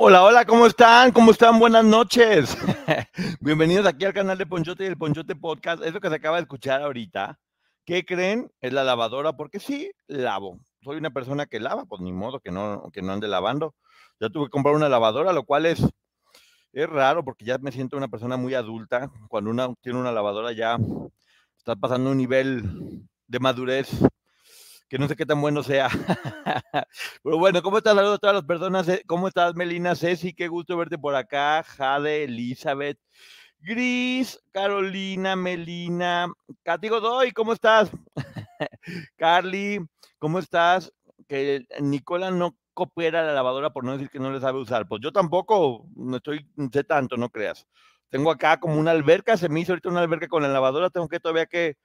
Hola, hola, ¿cómo están? ¿Cómo están? Buenas noches. Bienvenidos aquí al canal de Ponchote y el Ponchote Podcast. Es lo que se acaba de escuchar ahorita. ¿Qué creen? Es la lavadora, porque sí, lavo. Soy una persona que lava, pues ni modo que no, que no ande lavando. Ya tuve que comprar una lavadora, lo cual es, es raro porque ya me siento una persona muy adulta. Cuando uno tiene una lavadora ya está pasando un nivel de madurez que no sé qué tan bueno sea. Pero bueno, ¿cómo estás? Saludos a todas las personas. Eh, ¿Cómo estás, Melina? Ceci, qué gusto verte por acá. Jade, Elizabeth, Gris, Carolina, Melina, Katy Godoy, ¿cómo estás? Carly, ¿cómo estás? Que Nicola no coopera la lavadora por no decir que no le sabe usar. Pues yo tampoco, no estoy, sé tanto, no creas. Tengo acá como una alberca, se me hizo ahorita una alberca con la lavadora, tengo que todavía que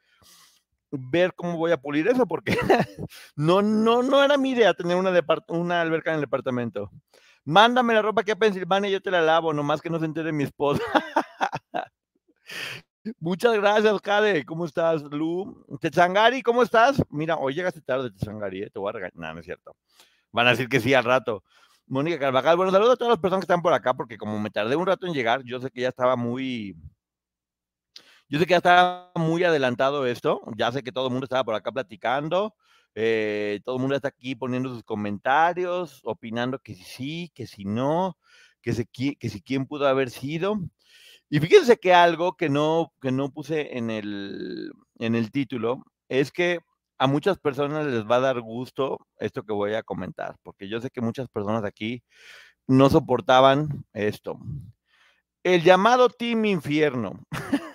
ver cómo voy a pulir eso, porque no, no, no era mi idea tener una, una alberca en el departamento. Mándame la ropa aquí a Pensilvania y yo te la lavo, nomás que no se entere mi esposa. Muchas gracias, Jade. ¿Cómo estás, Lu? Techangari, ¿cómo estás? Mira, hoy llegaste tarde, Techangari, ¿eh? te voy a regañar. No, no es cierto. Van a decir que sí al rato. Mónica Carvajal, bueno, saludos a todas las personas que están por acá, porque como me tardé un rato en llegar, yo sé que ya estaba muy, yo sé que ya está muy adelantado esto, ya sé que todo el mundo estaba por acá platicando, eh, todo el mundo está aquí poniendo sus comentarios, opinando que sí, que si no, que, si, que si quién pudo haber sido. Y fíjense que algo que no, que no puse en el, en el título es que a muchas personas les va a dar gusto esto que voy a comentar, porque yo sé que muchas personas aquí no soportaban esto. El llamado Team Infierno.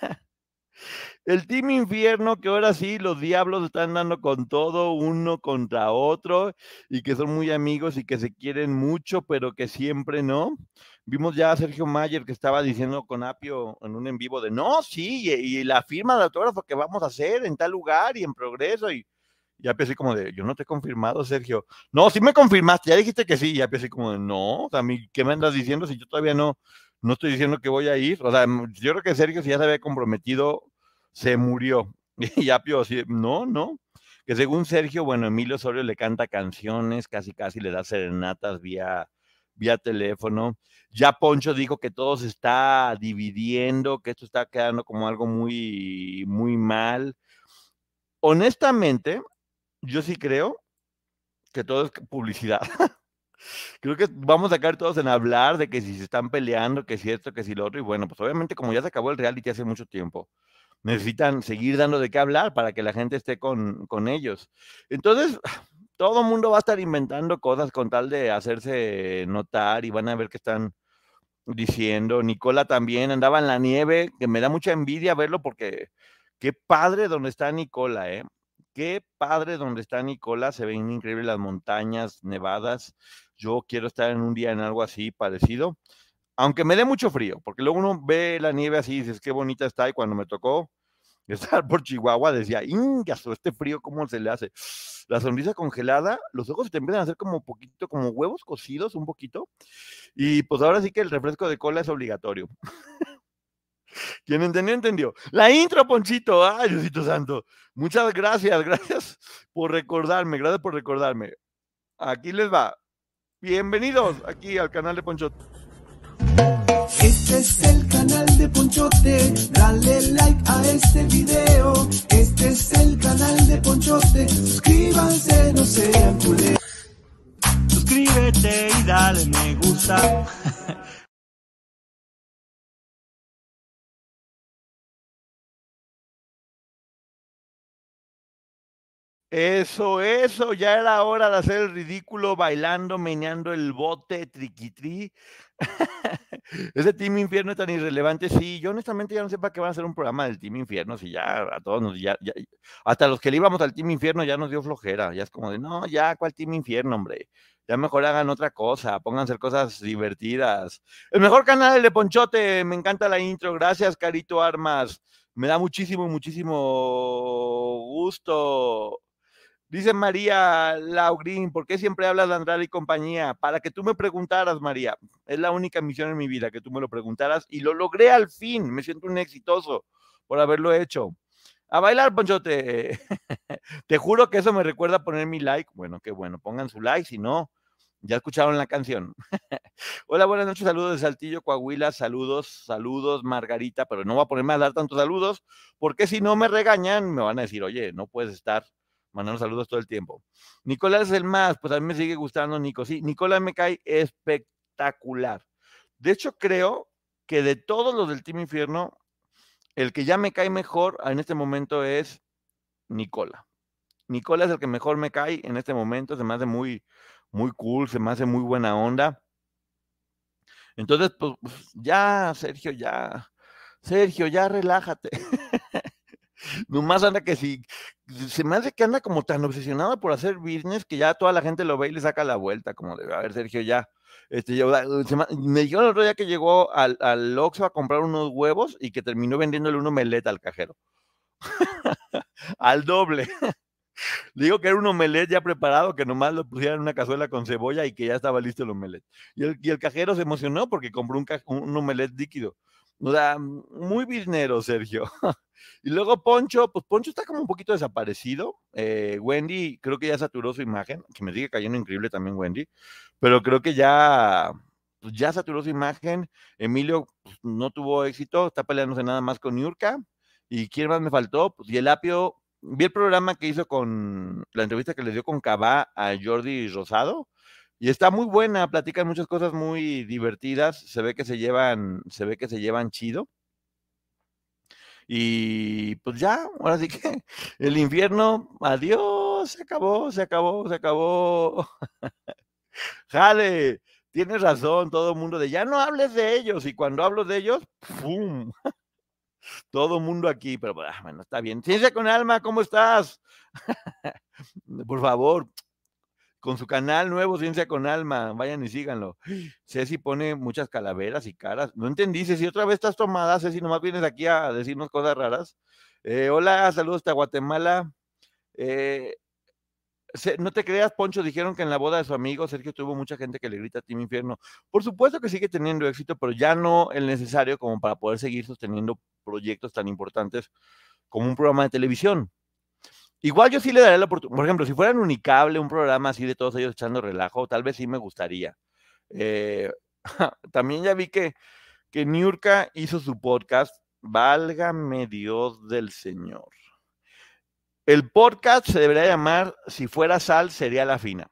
El Team Infierno, que ahora sí los diablos están dando con todo, uno contra otro, y que son muy amigos y que se quieren mucho, pero que siempre no. Vimos ya a Sergio Mayer que estaba diciendo con Apio en un en vivo de no, sí, y, la firma de autógrafo que vamos a hacer en tal lugar y en progreso, y ya pensé como de, yo no te he confirmado, Sergio. No, sí me confirmaste, ya dijiste que sí, ya pensé como de, no, o sea, ¿qué me andas diciendo si yo todavía no, no estoy diciendo que voy a ir? O sea, yo creo que Sergio si ya se había comprometido se murió. Y Apio, así, no, no. Que según Sergio, bueno, Emilio Osorio le canta canciones, casi casi le da serenatas vía, vía teléfono. Ya Poncho dijo que todo se está dividiendo, que esto está quedando como algo muy, muy mal. Honestamente, yo sí creo que todo es publicidad. creo que vamos a caer todos en hablar de que si se están peleando, que si esto, que si lo otro. Y bueno, pues obviamente como ya se acabó el reality hace mucho tiempo, necesitan seguir dando de qué hablar para que la gente esté con, con ellos. Entonces, todo el mundo va a estar inventando cosas con tal de hacerse notar y van a ver qué están diciendo. Nicola también andaba en la nieve, que me da mucha envidia verlo porque qué padre donde está Nicola, ¿eh? Qué padre donde está Nicola, se ven increíbles las montañas nevadas. Yo quiero estar en un día en algo así parecido aunque me dé mucho frío, porque luego uno ve la nieve así y dices, qué bonita está, y cuando me tocó estar por Chihuahua decía, ingaso, este frío, ¿cómo se le hace? La sonrisa congelada, los ojos te empiezan a hacer como poquito, como huevos cocidos, un poquito, y pues ahora sí que el refresco de cola es obligatorio. Quien entendió, entendió. La intro, Ponchito. Ay, Diosito Santo. Muchas gracias, gracias por recordarme, gracias por recordarme. Aquí les va. Bienvenidos aquí al canal de Ponchito. Este es el canal de Ponchote, dale like a este video. Este es el canal de Ponchote, suscríbanse, no sean culés. Suscríbete y dale me gusta. Eso, eso, ya era hora de hacer el ridículo bailando, meneando el bote, triquitri. Ese Team Infierno es tan irrelevante. Sí, yo honestamente ya no sé para qué van a hacer un programa del Team Infierno, si ya a todos nos, ya, hasta los que le íbamos al Team Infierno ya nos dio flojera. Ya es como de, no, ya, ¿cuál Team Infierno, hombre? Ya mejor hagan otra cosa, pónganse cosas divertidas. El mejor canal de Ponchote, me encanta la intro. Gracias, Carito Armas. Me da muchísimo, muchísimo gusto. Dice María Laugrín, ¿por qué siempre hablas de Andrade y compañía? Para que tú me preguntaras, María. Es la única misión en mi vida que tú me lo preguntaras y lo logré al fin. Me siento un exitoso por haberlo hecho. A bailar, Ponchote. Te juro que eso me recuerda poner mi like. Bueno, qué bueno. Pongan su like, si no, ya escucharon la canción. Hola, buenas noches, saludos de Saltillo, Coahuila, saludos, saludos, Margarita, pero no voy a ponerme a dar tantos saludos, porque si no me regañan, me van a decir, oye, no puedes estar mandando saludos todo el tiempo. Nicolás es el más, pues a mí me sigue gustando Nico. Sí, Nicolás me cae espectacular. De hecho, creo que de todos los del Team Infierno, el que ya me cae mejor en este momento es Nicola. Nicola es el que mejor me cae en este momento, se me hace muy, muy cool, se me hace muy buena onda. Entonces, pues ya, Sergio, ya, Sergio, ya relájate. Nomás anda que si, se me hace que anda como tan obsesionado por hacer business que ya toda la gente lo ve y le saca la vuelta, como de, a ver, Sergio, ya. Este, me dijeron el otro día que llegó al, al Oxxo a comprar unos huevos y que terminó vendiéndole un omelette al cajero. al doble. digo que era un omelette ya preparado, que nomás lo pusieran en una cazuela con cebolla y que ya estaba listo el omelette. Y el, y el cajero se emocionó porque compró un, un líquido. O sea, muy biznero, Sergio. y luego Poncho, pues Poncho está como un poquito desaparecido. Eh, Wendy, creo que ya saturó su imagen, que me sigue cayendo increíble también Wendy, pero creo que ya, pues ya saturó su imagen. Emilio pues, no tuvo éxito, está peleándose nada más con Yurka. ¿Y quién más me faltó? Pues y el Apio, vi el programa que hizo con, la entrevista que le dio con Cabá a Jordi Rosado y está muy buena, platican muchas cosas muy divertidas, se ve que se llevan, se ve que se llevan chido. Y pues ya, ahora sí que el infierno, adiós, se acabó, se acabó, se acabó. Jale, tienes razón, todo el mundo de ya no hables de ellos. Y cuando hablo de ellos, ¡pum! Todo mundo aquí, pero ah, bueno, está bien. Ciencia con alma, ¿cómo estás? Por favor, con su canal nuevo, Ciencia con Alma. Vayan y síganlo. Ceci pone muchas calaveras y caras. No entendí, Ceci, otra vez estás tomada, Ceci, nomás vienes aquí a decirnos cosas raras. Eh, hola, saludos hasta Guatemala. Eh, no te creas, Poncho, dijeron que en la boda de su amigo Sergio tuvo mucha gente que le grita a Team Infierno. Por supuesto que sigue teniendo éxito, pero ya no el necesario como para poder seguir sosteniendo proyectos tan importantes como un programa de televisión. Igual yo sí le daría la oportunidad. Por ejemplo, si fueran Unicable, un programa así de todos ellos echando relajo, tal vez sí me gustaría. Eh, también ya vi que, que Niurka hizo su podcast, Válgame Dios del Señor. El podcast se debería llamar Si fuera sal, sería la fina.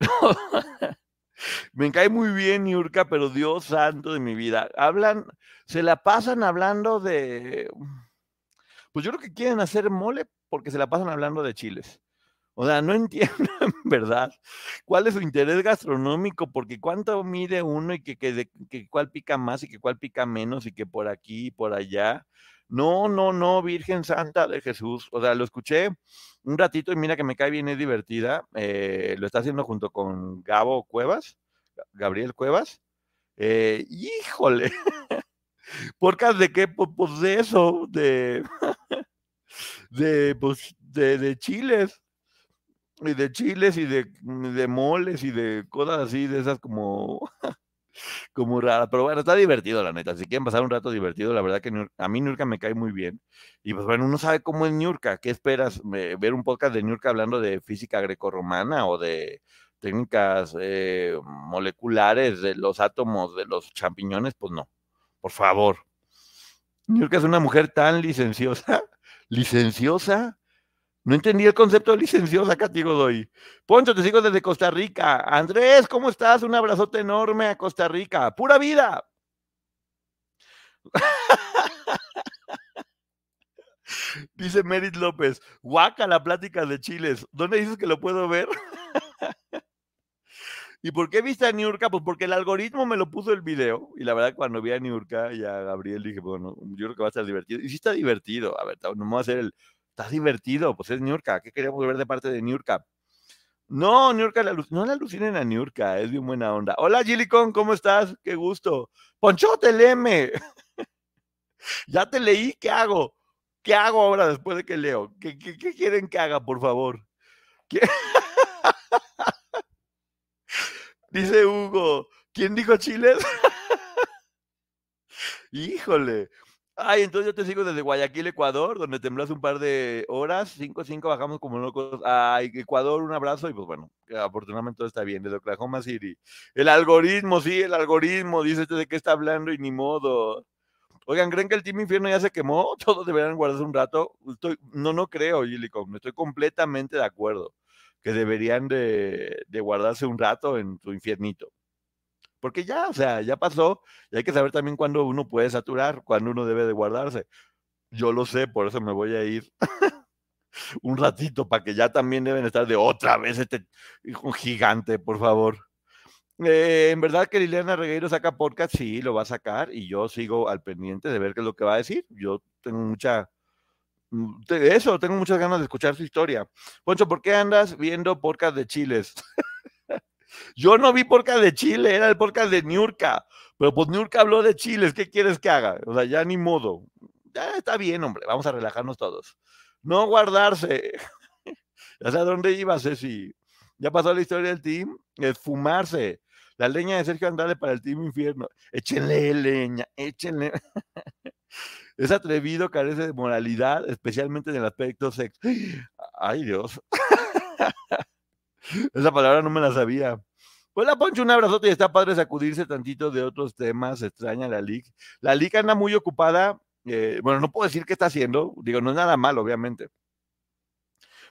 me cae muy bien Niurka, pero Dios santo de mi vida. Hablan, se la pasan hablando de. Pues yo creo que quieren hacer mole, porque se la pasan hablando de chiles. O sea, no entiendo en verdad cuál es su interés gastronómico, porque cuánto mide uno y que, que, que, cuál pica más y que cuál pica menos y que por aquí y por allá. No, no, no, Virgen Santa de Jesús. O sea, lo escuché un ratito y mira que me cae bien, es divertida. Eh, lo está haciendo junto con Gabo Cuevas, Gabriel Cuevas. Eh, híjole. ¿Podcast de qué? Pues de eso, de de, pues, de, de chiles, y de chiles y de, de, moles y de cosas así, de esas como, como raras. Pero bueno, está divertido, la neta. Si quieren pasar un rato divertido, la verdad que a mí Nurka me cae muy bien. Y pues bueno, uno sabe cómo es Nurka. ¿Qué esperas? ¿Ver un podcast de Nurka hablando de física grecorromana o de técnicas eh, moleculares de los átomos de los champiñones? Pues no, por favor. Nurka es una mujer tan licenciosa licenciosa No entendí el concepto de licenciosa, Katy Godoy. Poncho, te sigo desde Costa Rica. Andrés, ¿cómo estás? Un abrazote enorme a Costa Rica. ¡Pura vida! Dice Merit López, guaca la plática de chiles. ¿Dónde dices que lo puedo ver? ¿Y por qué viste a Niurka? Pues porque el algoritmo me lo puso el video. Y la verdad, cuando vi a Niurka y a Gabriel, dije, bueno, yo creo que va a estar divertido. Y sí está divertido. A ver, no vamos a hacer el. Está divertido, pues es Niurka. ¿Qué queríamos ver de parte de Niurka? No, Niurka, no la alucinen a Niurka, es bien buena onda. Hola, Gilicon, ¿cómo estás? Qué gusto. Ponchote, léeme. ya te leí, ¿qué hago? ¿Qué hago ahora después de que leo? ¿Qué, quieren que haga, por favor? Dice Hugo, ¿quién dijo chiles? Híjole. Ay, entonces yo te sigo desde Guayaquil, Ecuador, donde temblas un par de horas, 5 5, bajamos como locos. Ay, Ecuador, un abrazo y pues bueno, afortunadamente todo está bien, desde Oklahoma City. El algoritmo, sí, el algoritmo, dice este de qué está hablando y ni modo. Oigan, ¿creen que el Team Infierno ya se quemó? Todos deberían guardarse un rato. Estoy, no, no creo, Gillicom, estoy completamente de acuerdo que deberían de, de guardarse un rato en tu infiernito. Porque ya, o sea, ya pasó y hay que saber también cuándo uno puede saturar, cuándo uno debe de guardarse. Yo lo sé, por eso me voy a ir un ratito para que ya también deben estar de otra vez este gigante, por favor. Eh, en verdad que Liliana Regueiro saca podcast, sí, lo va a sacar y yo sigo al pendiente de ver qué es lo que va a decir. Yo tengo mucha, mm, eso, tengo muchas ganas de escuchar su historia. Poncho, ¿por qué andas viendo podcast de chiles? yo no vi podcast de Chile, era el podcast de Niurka, pero pues Niurka habló de chiles, ¿qué quieres que haga? O sea, ya ni modo. Ya está bien, hombre, vamos a relajarnos todos. No guardarse. ya sé a dónde iba, Ceci. Ya pasó la historia del team, es fumarse. La leña de Sergio Andrade para el Team Infierno. Échenle leña, échenle. es atrevido, carece de moralidad, especialmente en el aspecto sexo. Ay, Dios. Esa palabra no me la sabía. Hola, Poncho, un abrazote y está padre sacudirse tantito de otros temas. Extraña la LIC. La LIC anda muy ocupada. Eh, bueno, no puedo decir qué está haciendo. Digo, no es nada malo, obviamente.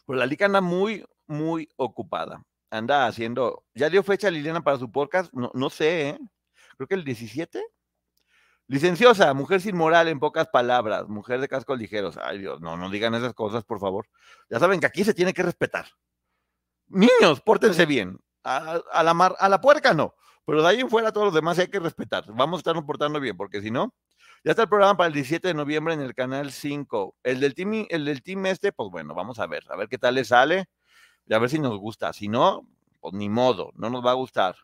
Pero la LIC anda muy, muy ocupada anda haciendo, ya dio fecha Liliana para su podcast, no, no sé, ¿eh? creo que el 17. Licenciosa, mujer sin moral en pocas palabras, mujer de cascos ligeros. Ay Dios, no, no digan esas cosas, por favor. Ya saben que aquí se tiene que respetar. Niños, pórtense bien. A, la, mar, a la puerca no, pero de ahí en fuera todos los demás hay que respetar. Vamos a estarnos portando bien, porque si no, ya está el programa para el 17 de noviembre en el canal 5. El del team, el del team este, pues bueno, vamos a ver, a ver qué tal le sale y a ver si nos gusta. Si no, pues ni modo, no nos va a gustar.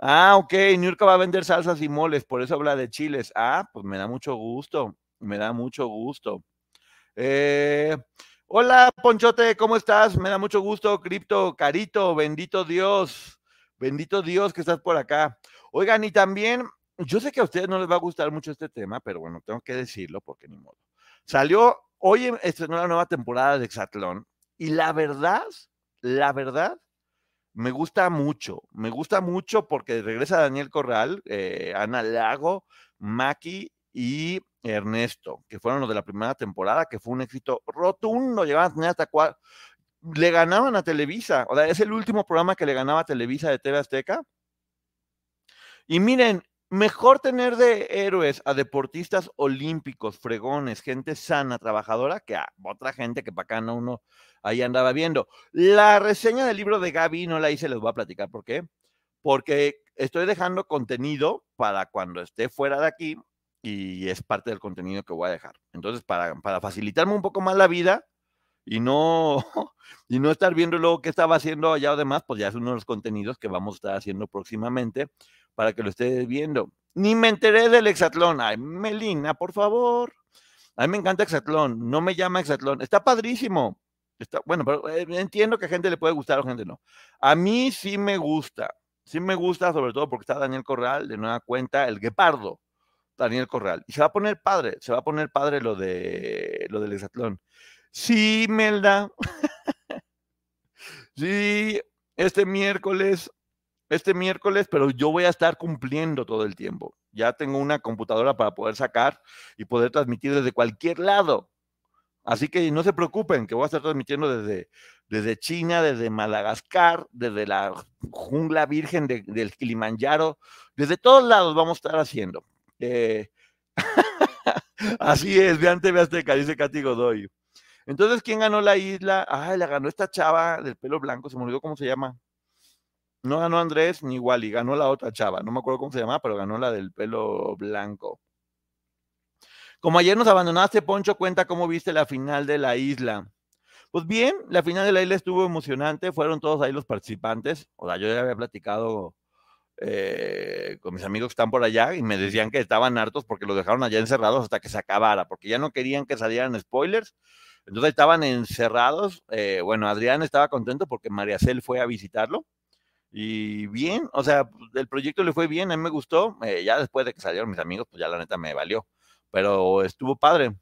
Ah, ok, Nurka va a vender salsas y moles, por eso habla de chiles. Ah, pues me da mucho gusto, me da mucho gusto. Eh, hola, Ponchote, ¿cómo estás? Me da mucho gusto, Cripto, Carito, bendito Dios, bendito Dios que estás por acá. Oigan, y también, yo sé que a ustedes no les va a gustar mucho este tema, pero bueno, tengo que decirlo porque ni modo. Salió, hoy estrenó la nueva temporada de Exatlón y la verdad, la verdad, me gusta mucho. Me gusta mucho porque regresa Daniel Corral, eh, Ana Lago, Maki y Ernesto, que fueron los de la primera temporada, que fue un éxito rotundo. Llegaban a tener hasta cuatro. Le ganaban a Televisa. O sea, es el último programa que le ganaba a Televisa de TV Azteca. Y miren, Mejor tener de héroes a deportistas olímpicos, fregones, gente sana, trabajadora, que a otra gente que para acá no uno ahí andaba viendo. La reseña del libro de Gaby no la hice, les voy a platicar por qué. Porque estoy dejando contenido para cuando esté fuera de aquí y es parte del contenido que voy a dejar. Entonces, para, para facilitarme un poco más la vida y no, y no estar viendo luego qué estaba haciendo allá o demás, pues ya es uno de los contenidos que vamos a estar haciendo próximamente para que lo estés viendo. Ni me enteré del hexatlón. Ay, Melina, por favor. A mí me encanta hexatlón. No me llama hexatlón. Está padrísimo. Está, bueno, pero eh, entiendo que a gente le puede gustar o a gente no. A mí sí me gusta. Sí me gusta, sobre todo porque está Daniel Corral, de nueva cuenta, el guepardo. Daniel Corral. Y se va a poner padre, se va a poner padre lo de lo del hexatlón. Sí, Melda. sí, este miércoles este miércoles, pero yo voy a estar cumpliendo todo el tiempo. Ya tengo una computadora para poder sacar y poder transmitir desde cualquier lado. Así que no se preocupen, que voy a estar transmitiendo desde, desde China, desde Madagascar, desde la jungla virgen del Kilimanjaro, desde todos lados vamos a estar haciendo. Eh, así es, vean TV Azteca, dice Katy Godoy. Entonces, ¿quién ganó la isla? Ay, la ganó esta chava del pelo blanco, se me olvidó cómo se llama. No ganó Andrés ni Wally, ganó la otra chava, no me acuerdo cómo se llama, pero ganó la del pelo blanco. Como ayer nos abandonaste, Poncho, cuenta cómo viste la final de la isla. Pues bien, la final de la isla estuvo emocionante, fueron todos ahí los participantes. O sea, yo ya había platicado eh, con mis amigos que están por allá y me decían que estaban hartos porque los dejaron allá encerrados hasta que se acabara, porque ya no querían que salieran spoilers. Entonces estaban encerrados. Eh, bueno, Adrián estaba contento porque María Cel fue a visitarlo. Y bien, o sea, el proyecto le fue bien, a mí me gustó. Eh, ya después de que salieron mis amigos, pues ya la neta me valió pero estuvo padre.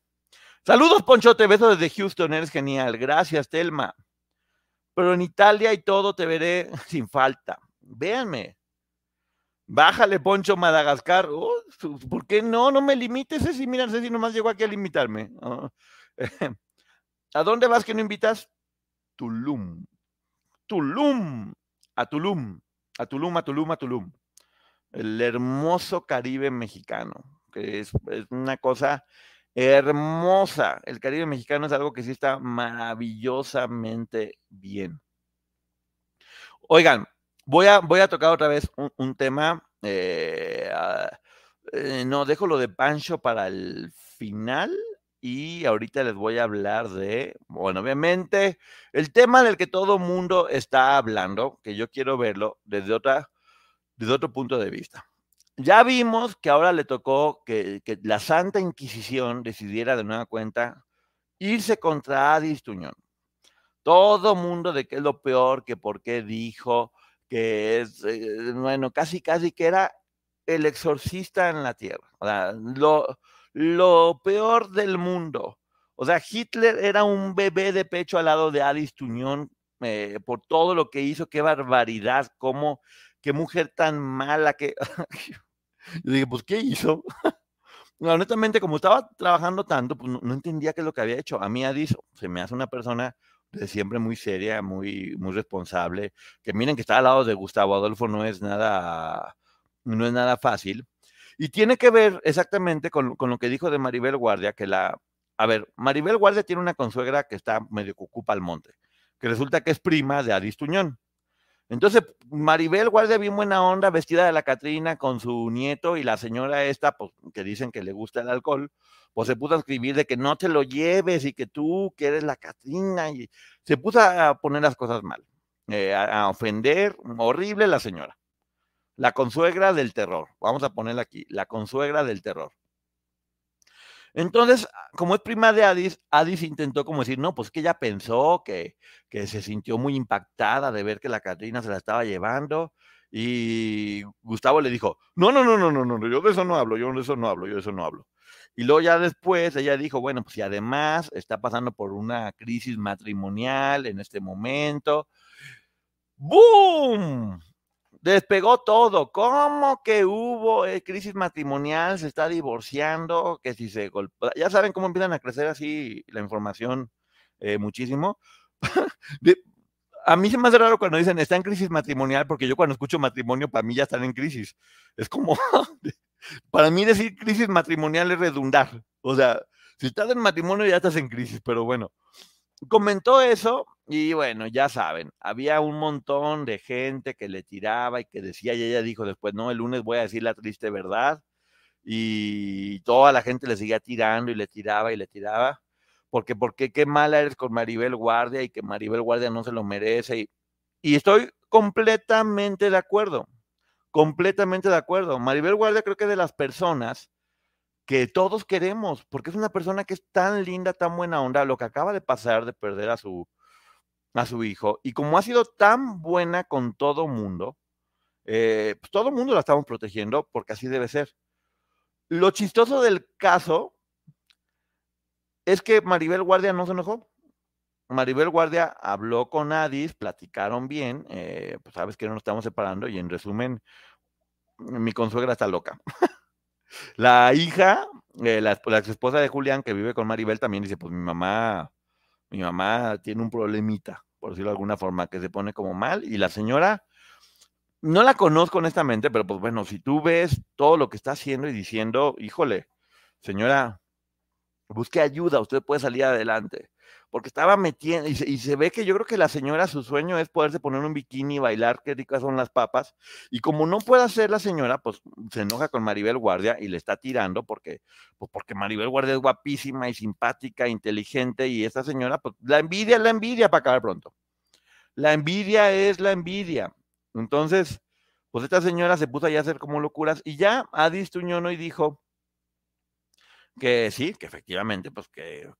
Saludos, Ponchote, beso desde Houston, eres genial. Gracias, Telma. Pero en Italia y todo te veré sin falta. Véanme. Bájale, Poncho, Madagascar. Oh, ¿Por qué no? No me limites, Ceci. Mira, Ceci nomás llegó aquí a limitarme. ¿A dónde vas que no invitas? Tulum. Tulum. A Tulum. A Tulum, a Tulum, a Tulum. El hermoso Caribe mexicano es, una cosa hermosa. El Caribe mexicano es algo que sí está maravillosamente bien. Oigan, voy a, voy a tocar otra vez un, tema. Eh, ah, eh, no, dejo lo de Pancho para el final y ahorita les voy a hablar de, bueno, obviamente, el tema del que todo mundo está hablando, que yo quiero verlo desde, otra, desde otro punto de vista. Ya vimos que ahora le tocó que, la Santa Inquisición decidiera de nueva cuenta irse contra Adis Tuñón. Todo mundo de que es lo peor, que por qué dijo, que es, eh, bueno, casi, casi que era el exorcista en la tierra. O sea, lo, lo peor del mundo. O sea, Hitler era un bebé de pecho al lado de Adis Tuñón eh, por todo lo que hizo, qué barbaridad, cómo, qué mujer tan mala que... Yo dije, pues, ¿qué hizo? honestamente, como estaba trabajando tanto, pues no, entendía qué es lo que había hecho. A mí Adis se me hace una persona de siempre muy seria, muy, muy responsable, que miren que está al lado de Gustavo Adolfo no es nada, no es nada fácil. Y tiene que ver exactamente con, lo que dijo de Maribel Guardia, que la, a ver, Maribel Guardia tiene una consuegra que está medio cucupa al monte, que resulta que es prima de Adis Tuñón. Entonces, Maribel guardia bien buena onda, vestida de la Catrina con su nieto y la señora esta, pues, que dicen que le gusta el alcohol, pues se puso a escribir de que no te lo lleves y que tú, que eres la Catrina, y se puso a poner las cosas mal, eh, a, ofender, horrible la señora. La consuegra del terror, vamos a ponerla aquí, la consuegra del terror. Entonces, como es prima de Adis, Adis intentó como decir, no, pues que ella pensó que, que se sintió muy impactada de ver que la Catrina se la estaba llevando. Y Gustavo le dijo, no, no, no, no, no, no, yo de eso no hablo, yo de eso no hablo, yo de eso no hablo. Y luego ya después ella dijo, bueno, pues si además está pasando por una crisis matrimonial en este momento, ¡boom! Despegó todo. ¿Cómo que hubo eh, crisis matrimonial? Se está divorciando, que si se golpea. Ya saben cómo empiezan a crecer así la información eh, muchísimo. a mí se me hace raro cuando dicen está en crisis matrimonial, porque yo cuando escucho matrimonio, para mí ya están en crisis. Es como, para mí decir crisis matrimonial es redundar. O sea, si estás en matrimonio ya estás en crisis, pero bueno comentó eso y bueno, ya saben, había un montón de gente que le tiraba y que decía, y ella dijo después, no, el lunes voy a decir la triste verdad. Y toda la gente le seguía tirando y le tiraba y le tiraba. Porque, porque qué mala eres con Maribel Guardia y que Maribel Guardia no se lo merece. Y, y estoy completamente de acuerdo. Completamente de acuerdo. Maribel Guardia creo que es de las personas que todos queremos, porque es una persona que es tan linda, tan buena onda, lo que acaba de pasar de perder a su, a su hijo, y como ha sido tan buena con todo mundo, eh, pues todo mundo la estamos protegiendo porque así debe ser. Lo chistoso del caso es que Maribel Guardia no se enojó. Maribel Guardia habló con Adis, platicaron bien, eh, pues sabes que no nos estamos separando y en resumen, mi consuegra está loca. La hija eh, la, la ex esposa de Julián, que vive con Maribel, también dice, pues mi mamá, mi mamá tiene un problemita, por decirlo de alguna forma, que se pone como mal, y la señora, no la conozco honestamente, pero pues bueno, si tú ves todo lo que está haciendo y diciendo, híjole, señora, busque ayuda, usted puede salir adelante porque estaba metiendo, y se, ve que yo creo que la señora, su sueño es poderse poner un bikini y bailar, qué ricas son las papas, y como no puede hacer la señora, pues se enoja con Maribel Guardia y le está tirando, porque, pues porque Maribel Guardia es guapísima y simpática, inteligente, y esta señora, pues la envidia es la envidia para acabar pronto. La envidia es la envidia. Entonces, pues esta señora se puso a hacer como locuras, y ya Adis Tuñono y dijo, que sí, que efectivamente, pues que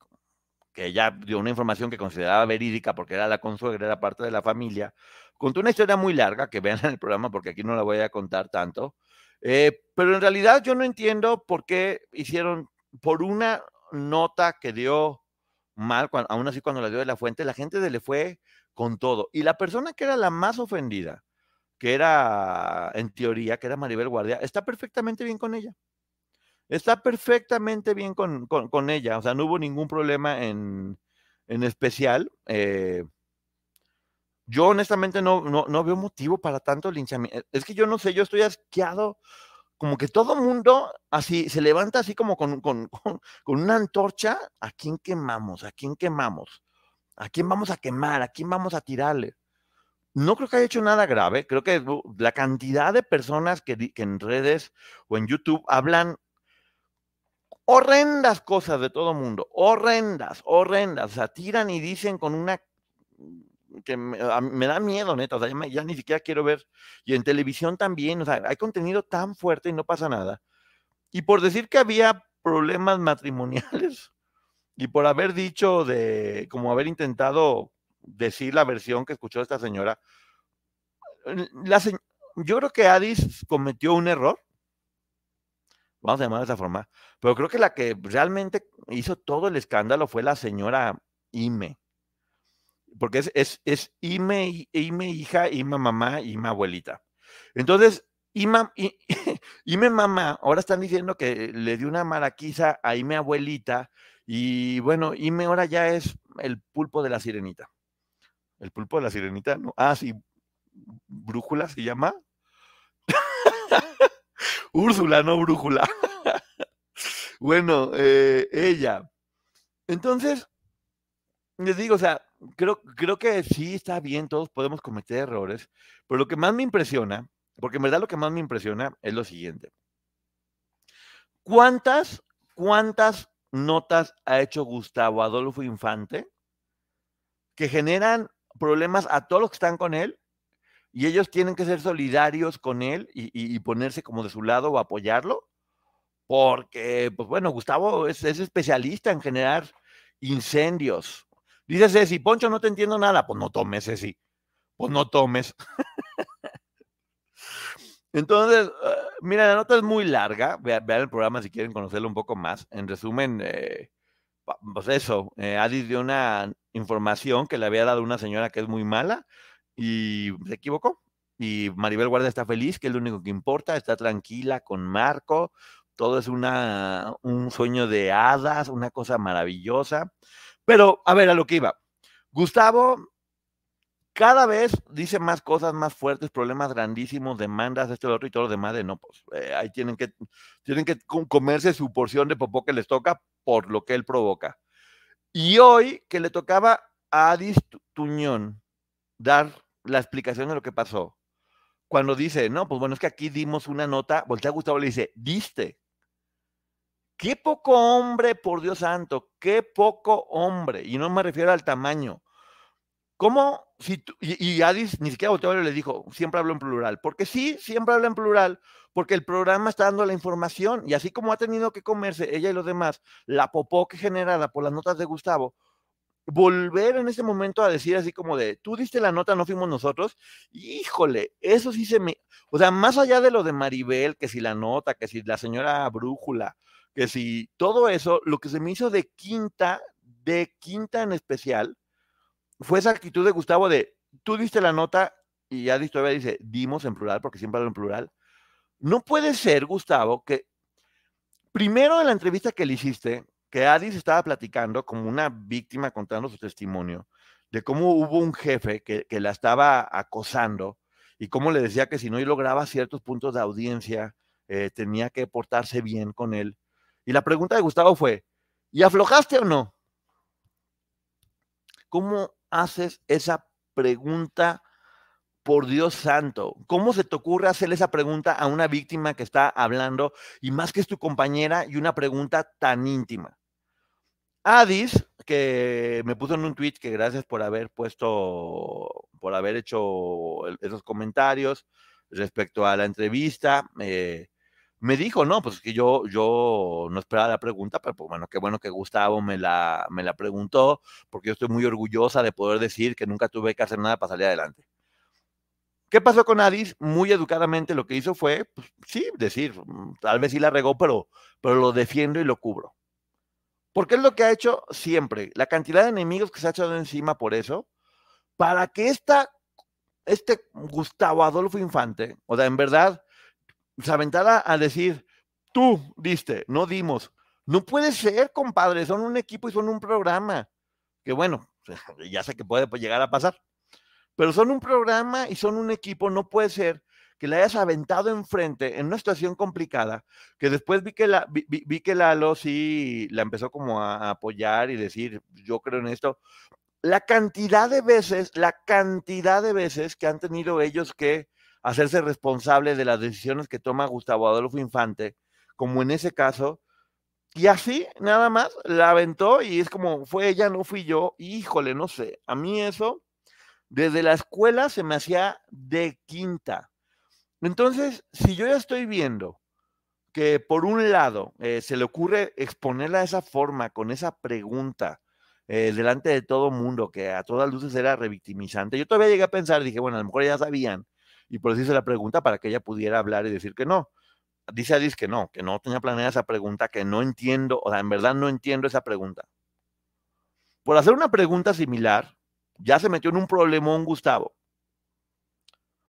que ella dio una información que consideraba verídica porque era la consuegra, era parte de la familia. Contó una historia muy larga que vean en el programa porque aquí no la voy a contar tanto. Eh, pero en realidad yo no entiendo por qué hicieron, por una nota que dio mal, aún así cuando la dio de la fuente, la gente se le fue con todo. Y la persona que era la más ofendida, que era en teoría, que era Maribel Guardia, está perfectamente bien con ella está perfectamente bien con, ella, o sea, no hubo ningún problema en, especial. Eh, yo honestamente no, no, veo motivo para tanto linchamiento. Es que yo no sé, yo estoy asqueado, como que todo mundo así se levanta así como con, con, una antorcha, ¿a quién quemamos? ¿A quién quemamos? ¿A quién vamos a quemar? ¿A quién vamos a tirarle? No creo que haya hecho nada grave. Creo que la cantidad de personas que, que en redes o en YouTube hablan horrendas cosas de todo mundo, horrendas, horrendas, o sea, tiran y dicen con una que me, da miedo, neta, o sea, ya, ni siquiera quiero ver, y en televisión también, o sea, hay contenido tan fuerte y no pasa nada. Y por decir que había problemas matrimoniales, y por haber dicho de, como haber intentado decir la versión que escuchó esta señora, la yo creo que Addis cometió un error, vamos a llamar de esa forma, pero creo que la que realmente hizo todo el escándalo fue la señora Ime. Porque es, es, es Ime, Ime hija, Ime mamá, Ime abuelita. Entonces, Ime, Ime mamá, ahora están diciendo que le dio una maraquiza a Ime abuelita, y bueno, Ime ahora ya es el pulpo de la sirenita. El pulpo de la sirenita, ¿no? Ah, sí, brújula se llama. Úrsula, no brújula. bueno, eh, ella. Entonces, les digo, o sea, creo, creo que sí está bien, todos podemos cometer errores, pero lo que más me impresiona, porque en verdad lo que más me impresiona es lo siguiente. ¿Cuántas, cuántas notas ha hecho Gustavo Adolfo Infante que generan problemas a todos los que están con él y ellos tienen que ser solidarios con él y, ponerse como de su lado o apoyarlo, porque, pues bueno, Gustavo es, especialista en generar incendios. Dice Ceci, Poncho, no te entiendo nada. Pues no tomes, Ceci. Pues no tomes. Entonces, ah, mira, la nota es muy larga. Vean, el programa si quieren conocerlo un poco más. En resumen, eh, pues eso, eh, dio una información que le había dado una señora que es muy mala y se equivocó. Y Maribel Guardia está feliz, que es lo único que importa, está tranquila con Marco, todo es una, un sueño de hadas, una cosa maravillosa. Pero, a ver, a lo que iba. Gustavo cada vez dice más cosas más fuertes, problemas grandísimos, demandas, esto, lo otro y todo lo demás de no, pues eh, ahí tienen que, tienen que comerse su porción de popó que les toca por lo que él provoca. Y hoy que le tocaba a Adis Tuñón dar la explicación de lo que pasó. Cuando dice, no, pues bueno, es que aquí dimos una nota, voltea a Gustavo y le dice, diste. Qué poco hombre, por Dios santo, qué poco hombre. Y no me refiero al tamaño. ¿Cómo? Si y, Adis ni siquiera volteó y le dijo, siempre hablo en plural. Porque sí, siempre habla en plural, porque el programa está dando la información. Y así como ha tenido que comerse ella y los demás la popó que generada por las notas de Gustavo, volver en ese momento a decir así como de, tú diste la nota, no fuimos nosotros, híjole, eso sí se me, o sea, más allá de lo de Maribel, que si la nota, que si la señora Brújula, que si todo eso, lo que se me hizo de quinta, de quinta en especial, fue esa actitud de Gustavo de, tú diste la nota y ya todavía dice, dimos en plural, porque siempre hablo en plural. No puede ser, Gustavo, que Primero en la entrevista que le hiciste, que Adis estaba platicando como una víctima contando su testimonio de cómo hubo un jefe que, la estaba acosando y cómo le decía que si no lograba ciertos puntos de audiencia, eh, tenía que portarse bien con él. Y la pregunta de Gustavo fue, ¿y aflojaste o no? ¿Cómo haces esa pregunta por Dios santo, ¿cómo se te ocurre hacerle esa pregunta a una víctima que está hablando y más que es tu compañera y una pregunta tan íntima? Adis, que me puso en un tweet que gracias por haber puesto, por haber hecho esos comentarios respecto a la entrevista, eh, me dijo, no, pues que yo, yo no esperaba la pregunta, pero pues, bueno, qué bueno que Gustavo me la, me la preguntó, porque yo estoy muy orgullosa de poder decir que nunca tuve que hacer nada para salir adelante. ¿Qué pasó con Adis? Muy educadamente lo que hizo fue, pues, sí, decir, mm, tal vez sí la regó, pero, pero lo defiendo y lo cubro. Porque es lo que ha hecho siempre, la cantidad de enemigos que se ha echado encima por eso, para que esta, este Gustavo Adolfo Infante, o sea, en verdad, se aventara a decir, tú diste, no dimos. No puede ser, compadre, son un equipo y son un programa. Que bueno, ya sé que puede llegar a pasar pero son un programa y son un equipo, no puede ser que le hayas aventado enfrente en una situación complicada, que después vi que, la, vi, que Lalo sí la empezó como a apoyar y decir, yo creo en esto. La cantidad de veces, la cantidad de veces que han tenido ellos que hacerse responsables de las decisiones que toma Gustavo Adolfo Infante, como en ese caso, y así, nada más, la aventó y es como, fue ella, no fui yo, híjole, no sé, a mí eso desde la escuela se me hacía de quinta. Entonces, si yo ya estoy viendo que por un lado eh, se le ocurre exponerla de esa forma, con esa pregunta, eh, delante de todo mundo, que a todas luces era revictimizante, yo todavía llegué a pensar, dije, bueno, a lo mejor ya sabían, y por eso hice la pregunta para que ella pudiera hablar y decir que no. Dice Alice que no, que no tenía planeada esa pregunta, que no entiendo, o sea, en verdad no entiendo esa pregunta. Por hacer una pregunta similar, ya se metió en un problemón Gustavo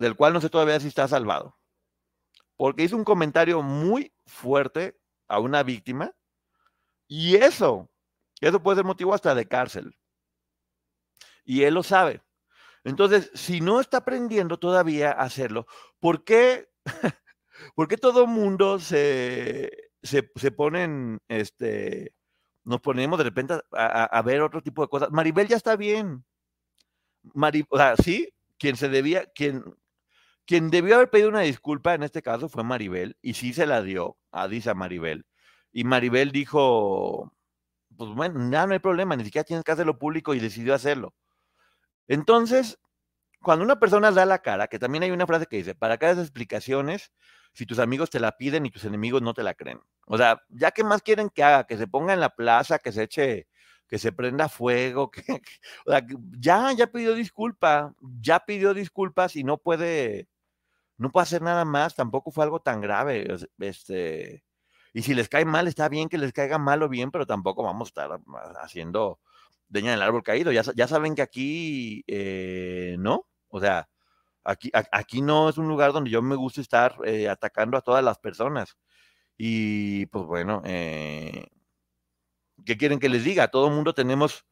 del cual no sé todavía si está salvado, porque hizo un comentario muy fuerte a una víctima y eso, eso puede ser motivo hasta de cárcel. Y él lo sabe. Entonces, si no está aprendiendo todavía a hacerlo, ¿por qué, ¿por qué todo mundo se, se, se ponen, este, nos ponemos de repente a, ver otro tipo de cosas? Maribel ya está bien. Maribel, sí, quien se debía, quien, quien debió haber pedido una disculpa en este caso fue Maribel, y sí se la dio a Disa Maribel. Y Maribel dijo, pues bueno, ya no hay problema, ni siquiera tienes que hacerlo público y decidió hacerlo. Entonces, cuando una persona da la cara, que también hay una frase que dice, para cada explicaciones, si tus amigos te la piden y tus enemigos no te la creen. O sea, ya que más quieren que haga, que se ponga en la plaza, que se eche, que se prenda fuego, que, o sea, ya, ya pidió disculpa, ya pidió disculpas y no puede, no puede hacer nada más, tampoco fue algo tan grave. Este, y si les cae mal, está bien que les caiga mal o bien, pero tampoco vamos a estar haciendo deña del árbol caído. Ya, ya saben que aquí eh, no, o sea, aquí, aquí no es un lugar donde yo me gusta estar eh, atacando a todas las personas. Y pues bueno, eh, ¿qué quieren que les diga? Todo mundo tenemos,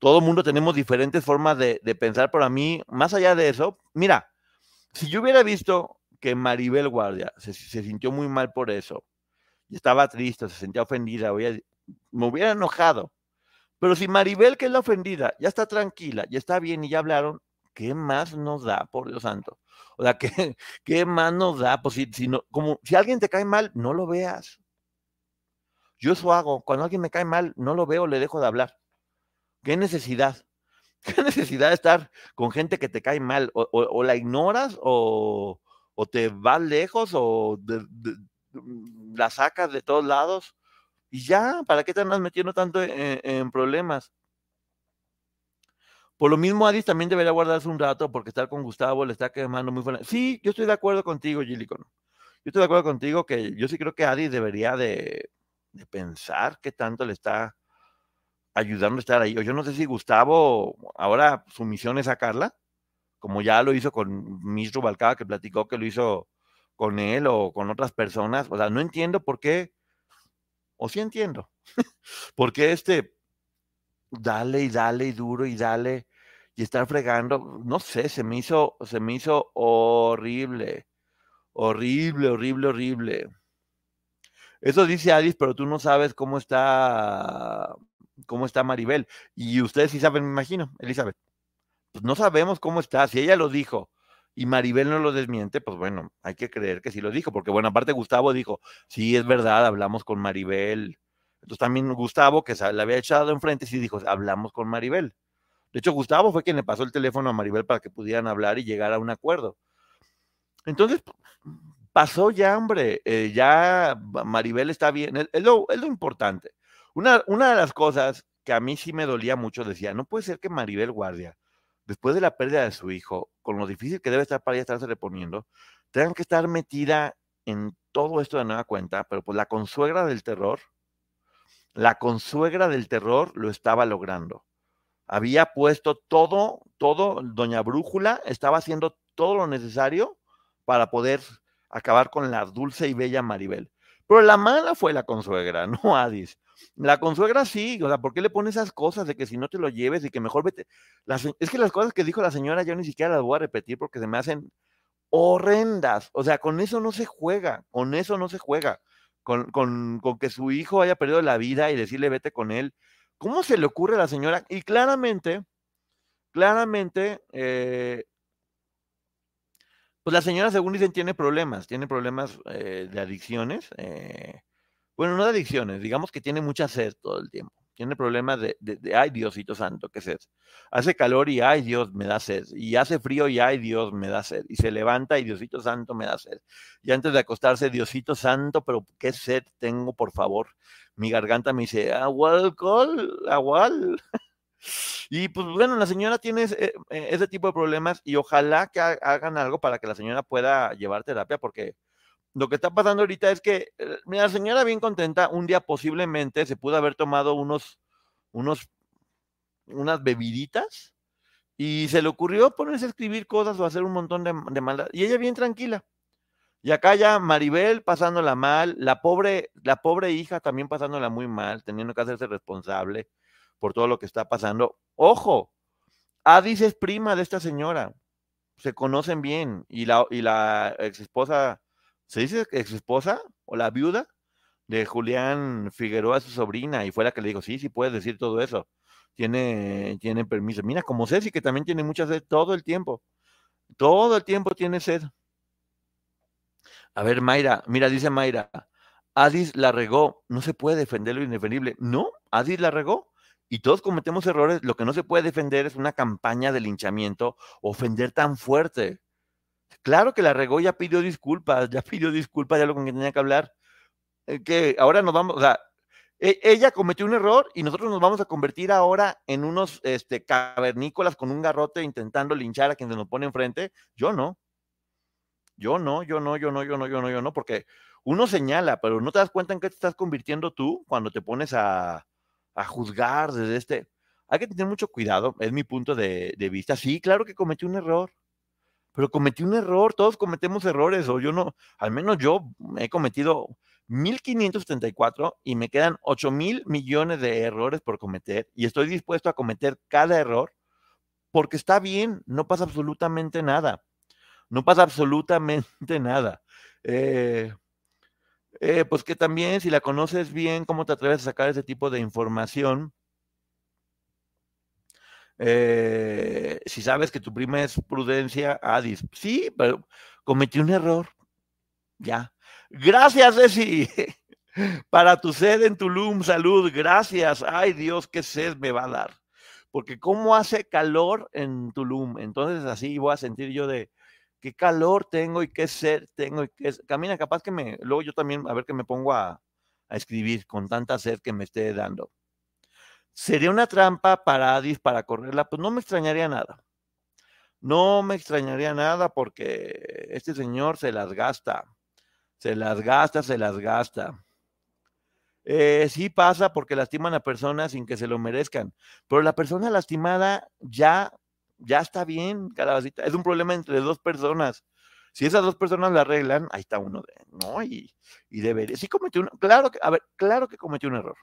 todo mundo tenemos diferentes formas de, de pensar, pero a mí, más allá de eso, mira, si yo hubiera visto que Maribel Guardia se, sintió muy mal por eso, estaba triste, se sentía ofendida, me hubiera enojado. Pero si Maribel, que es la ofendida, ya está tranquila, ya está bien y ya hablaron, ¿qué más nos da, por Dios santo? O sea, ¿qué, qué más nos da? Pues si, si, no, como, si alguien te cae mal, no lo veas. Yo eso hago. Cuando alguien me cae mal, no lo veo, le dejo de hablar. ¿Qué necesidad? ¿Qué necesidad de estar con gente que te cae mal? O, la ignoras o, te vas lejos o mm, la sacas de todos lados y ya, ¿para qué te andas metiendo tanto en, en problemas? Por lo mismo, Adis también debería guardarse un rato porque estar con Gustavo le está quemando muy fuerte. Sí, yo estoy de acuerdo contigo, Gillicon. Yo estoy de acuerdo contigo que yo sí creo que Adis debería de, de pensar qué tanto le está ayudando a estar ahí. O yo no sé si Gustavo, ahora su misión es sacarla, como ya lo hizo con Misro Balcaba, que platicó que lo hizo con él o con otras personas. O sea, no entiendo por qué, o sí entiendo, por qué este dale y dale y duro y dale y estar fregando, no sé, se me hizo, se me hizo horrible, horrible, horrible, horrible. Eso dice Adis, pero tú no sabes cómo está, cómo está Maribel. Y ustedes sí saben, me imagino, Elizabeth. Pues no sabemos cómo está. Si ella lo dijo y Maribel no lo desmiente, pues bueno, hay que creer que sí lo dijo. Porque bueno, aparte Gustavo dijo, sí, es verdad, hablamos con Maribel entonces también Gustavo, que le había echado enfrente, sí dijo, hablamos con Maribel. De hecho, Gustavo fue quien le pasó el teléfono a Maribel para que pudieran hablar y llegar a un acuerdo. Entonces, pasó ya, hombre, eh, ya Maribel está bien, es, lo, importante. Una, una de las cosas que a mí sí me dolía mucho, decía, no puede ser que Maribel Guardia, después de la pérdida de su hijo, con lo difícil que debe estar para ella estarse reponiendo, tengan que estar metida en todo esto de nueva cuenta, pero pues la consuegra del terror, la consuegra del terror lo estaba logrando. Había puesto todo, todo, doña Brújula estaba haciendo todo lo necesario para poder acabar con la dulce y bella Maribel. Pero la mala fue la consuegra, no Adis. La consuegra sí, o sea, ¿por qué le pone esas cosas de que si no te lo lleves y que mejor vete? es que las cosas que dijo la señora yo ni siquiera las voy a repetir porque se me hacen horrendas. O sea, con eso no se juega, con eso no se juega con, con, con, que su hijo haya perdido la vida y decirle vete con él. ¿Cómo se le ocurre a la señora? Y claramente, claramente, eh, pues la señora, según dicen, tiene problemas, tiene problemas eh, de adicciones. Eh, bueno, no de adicciones, digamos que tiene mucha sed todo el tiempo tiene problemas de, de, ay Diosito Santo, ¿qué sed? Hace calor y ay Dios me da sed. Y hace frío y ay Dios me da sed. Y se levanta y Diosito Santo me da sed. Y antes de acostarse, Diosito Santo, pero qué sed tengo, por favor. Mi garganta me dice, agua alcohol, agua. Y pues bueno, la señora tiene ese, eh, ese, tipo de problemas y ojalá que hagan algo para que la señora pueda llevar terapia porque lo que está pasando ahorita es que, eh, la señora bien contenta, un día posiblemente se pudo haber tomado unos, unos, unas bebiditas y se le ocurrió ponerse a escribir cosas o hacer un montón de, de maldad. Y ella bien tranquila. Y acá ya Maribel pasándola mal, la pobre, la pobre hija también pasándola muy mal, teniendo que hacerse responsable por todo lo que está pasando. Ojo, Adis es prima de esta señora, se conocen bien y la, y la ex esposa se dice ex esposa o la viuda de Julián Figueroa, su sobrina, y fue la que le dijo, sí, sí puedes decir todo eso. Tiene, tiene permiso. Mira, como Ceci, que también tiene mucha sed todo el tiempo. Todo el tiempo tiene sed. A ver, Mayra, mira, dice Mayra, Adis la regó, no se puede defender lo indefendible. No, Adis la regó. Y todos cometemos errores. Lo que no se puede defender es una campaña de linchamiento, ofender tan fuerte. Claro que la regó, ya pidió disculpas, ya pidió disculpas, ya lo con que tenía que hablar. Eh, que ahora nos vamos, o sea, e, ella cometió un error y nosotros nos vamos a convertir ahora en unos este, cavernícolas con un garrote intentando linchar a quien se nos pone enfrente. Yo no. Yo no, yo no, yo no, yo no, yo no, yo no, porque uno señala, pero no te das cuenta en qué te estás convirtiendo tú cuando te pones a, a juzgar desde este. Hay que tener mucho cuidado, es mi punto de, de vista. Sí, claro que cometí un error pero cometí un error, todos cometemos errores, o yo no, al menos yo he cometido 1574 y me quedan 8 mil millones de errores por cometer y estoy dispuesto a cometer cada error porque está bien, no pasa absolutamente nada, no pasa absolutamente nada. Eh, eh, pues que también si la conoces bien, ¿cómo te atreves a sacar ese tipo de información? Eh, si sabes que tu prima es Prudencia Adis, sí, pero cometí un error. Ya. Gracias, Ceci, para tu sed en Tulum. Salud, gracias. Ay, Dios, qué sed me va a dar. Porque cómo hace calor en Tulum. Entonces así voy a sentir yo de, qué calor tengo y qué sed tengo y qué... Camina, capaz que me... Luego yo también, a ver que me pongo a, a escribir con tanta sed que me esté dando. ¿Sería una trampa para Adis para correrla? Pues no me extrañaría nada. No me extrañaría nada porque este señor se las gasta. Se las gasta, se las gasta. Eh, sí pasa porque lastiman a personas sin que se lo merezcan, pero la persona lastimada ya, ya está bien, calabacita. Es un problema entre dos personas. Si esas dos personas la arreglan, ahí está uno de, ¿no? Y, y debería, sí cometió un, claro que, a ver, claro que cometió un error.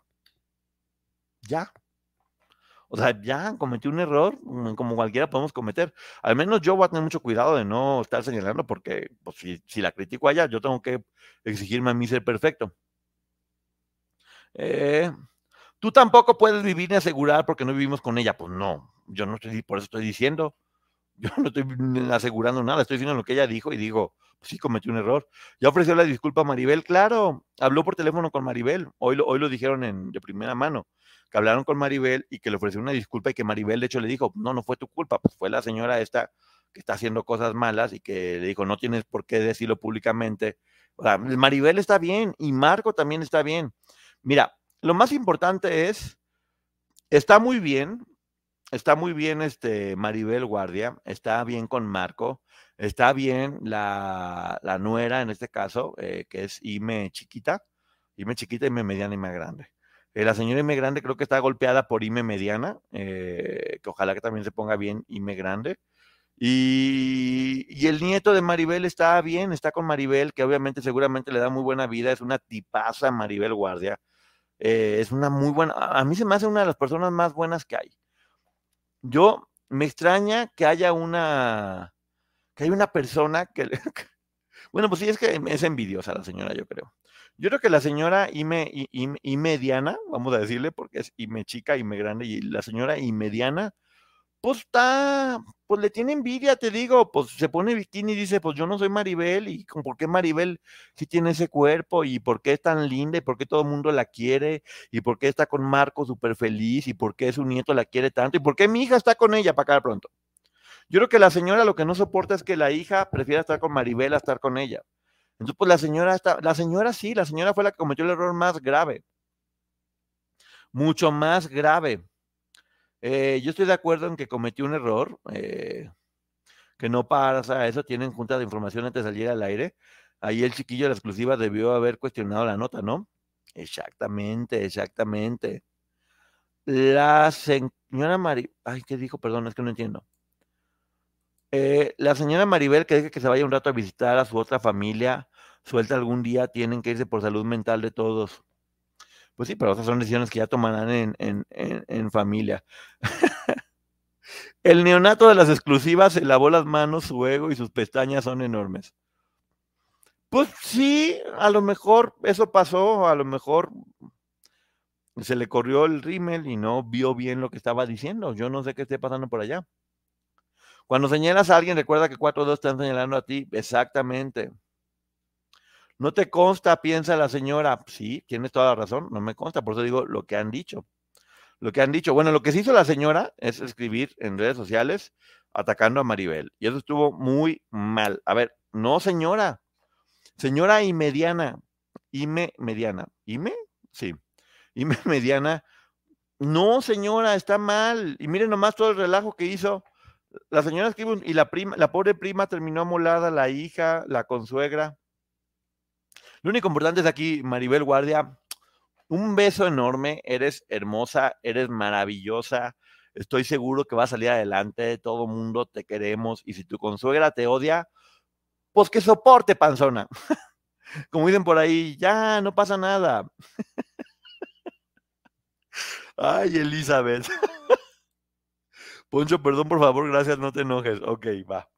Ya. O sea, ya cometió un error, mm, como cualquiera podemos cometer. Al menos yo voy a tener mucho cuidado de no estar señalando, porque pues, si, si la critico allá, yo tengo que exigirme a mí ser perfecto. Eh, tú tampoco puedes vivir ni asegurar porque no vivimos con ella. Pues no, yo no estoy, por eso estoy diciendo. Yo no estoy asegurando nada, estoy diciendo lo que ella dijo y digo, pues sí, cometió un error. Ya ofreció la disculpa a Maribel, claro, habló por teléfono con Maribel, hoy lo, hoy lo dijeron en, de primera mano, que hablaron con Maribel y que le ofreció una disculpa y que Maribel de hecho le dijo, no, no fue tu culpa, pues fue la señora esta que está haciendo cosas malas y que le dijo, no tienes por qué decirlo públicamente. Maribel está bien y Marco también está bien. Mira, lo más importante es, está muy bien, está muy bien este Maribel Guardia, está bien con Marco, está bien la, nuera en este caso, eh, que es Ime chiquita, Ime chiquita, Ime mediana, Ime grande. Eh, la señora Ime grande creo que está golpeada por Ime mediana, eh, que ojalá que también se ponga bien Ime grande. Y, y, el nieto de Maribel está bien, está con Maribel, que obviamente seguramente le da muy buena vida, es una tipaza Maribel Guardia. Es una muy buena, a mí se me hace una de las personas más buenas que hay. Yo me extraña que haya una, que hay una persona que, bueno, pues sí, es que es envidiosa la señora, yo creo. Yo creo que la señora Ime, y mediana, vamos a decirle, porque es Ime chica, Ime grande, y la señora y mediana, pues está, pues le tiene envidia, te digo, pues se pone bikini y dice, pues yo no soy Maribel, y por qué Maribel sí tiene ese cuerpo, y por qué es tan linda, y por qué todo el mundo la quiere, y por qué está con Marco súper feliz, y por qué su nieto la quiere tanto, y por qué mi hija está con ella para acá pronto. Yo creo que la señora lo que no soporta es que la hija prefiera estar con Maribel a estar con ella. Entonces, pues la señora está, la señora sí, la señora fue la que cometió el error más grave. Mucho más grave eh, yo estoy de acuerdo en que cometió un error, eh, que no pasa eso, tienen junta de información antes de salir al aire. Ahí el chiquillo de la exclusiva debió haber cuestionado la nota, ¿no? Exactamente, exactamente. La señora Maribel, ay, ¿qué dijo? Perdón, es que no entiendo. Eh, la señora Maribel que dice que se vaya un rato a visitar a su otra familia, suelta algún día, tienen que irse por salud mental de todos. Pues sí, pero esas son decisiones que ya tomarán en, en, en, familia. El neonato de las exclusivas se lavó las manos, su ego y sus pestañas son enormes. Pues sí, a lo mejor eso pasó, a lo mejor se le corrió el rímel y no vio bien lo que estaba diciendo. Yo no sé qué esté pasando por allá. Cuando señalas a alguien, recuerda que cuatro dos están señalando a ti. Exactamente. No te consta, piensa la señora. Sí, tienes toda la razón, no me consta, por eso digo lo que han dicho. Lo que han dicho. Bueno, lo que se hizo la señora es escribir en redes sociales atacando a Maribel. Y eso estuvo muy mal. A ver, no señora. Señora y mediana. Ime mediana. ¿Ime? Sí. Ime mediana. No, señora, está mal. Y miren nomás todo el relajo que hizo. La señora escribe y la prima, la pobre prima terminó amolada, la hija, la consuegra. Lo único importante es aquí, Maribel Guardia, un beso enorme, eres hermosa, eres maravillosa, estoy seguro que va a salir adelante, todo mundo te queremos y si tu consuegra te odia, pues que soporte, panzona. Como dicen por ahí, ya, no pasa nada. Ay, Elizabeth. Poncho, perdón, por favor, gracias, no te enojes. Ok, va.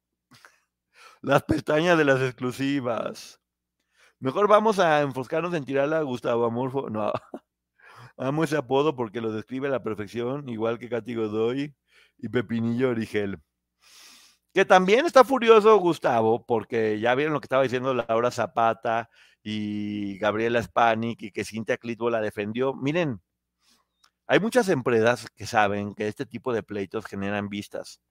Las pestañas de las exclusivas. Mejor vamos a enfocarnos en tirarla a Gustavo Amorfo. No, amo ese apodo porque lo describe a la perfección, igual que Katy Godoy y Pepinillo Origel. Que también está furioso Gustavo, porque ya vieron lo que estaba diciendo Laura Zapata y Gabriela Spanik y que Cintia Clitbo la defendió. Miren, hay muchas empresas que saben que este tipo de pleitos generan vistas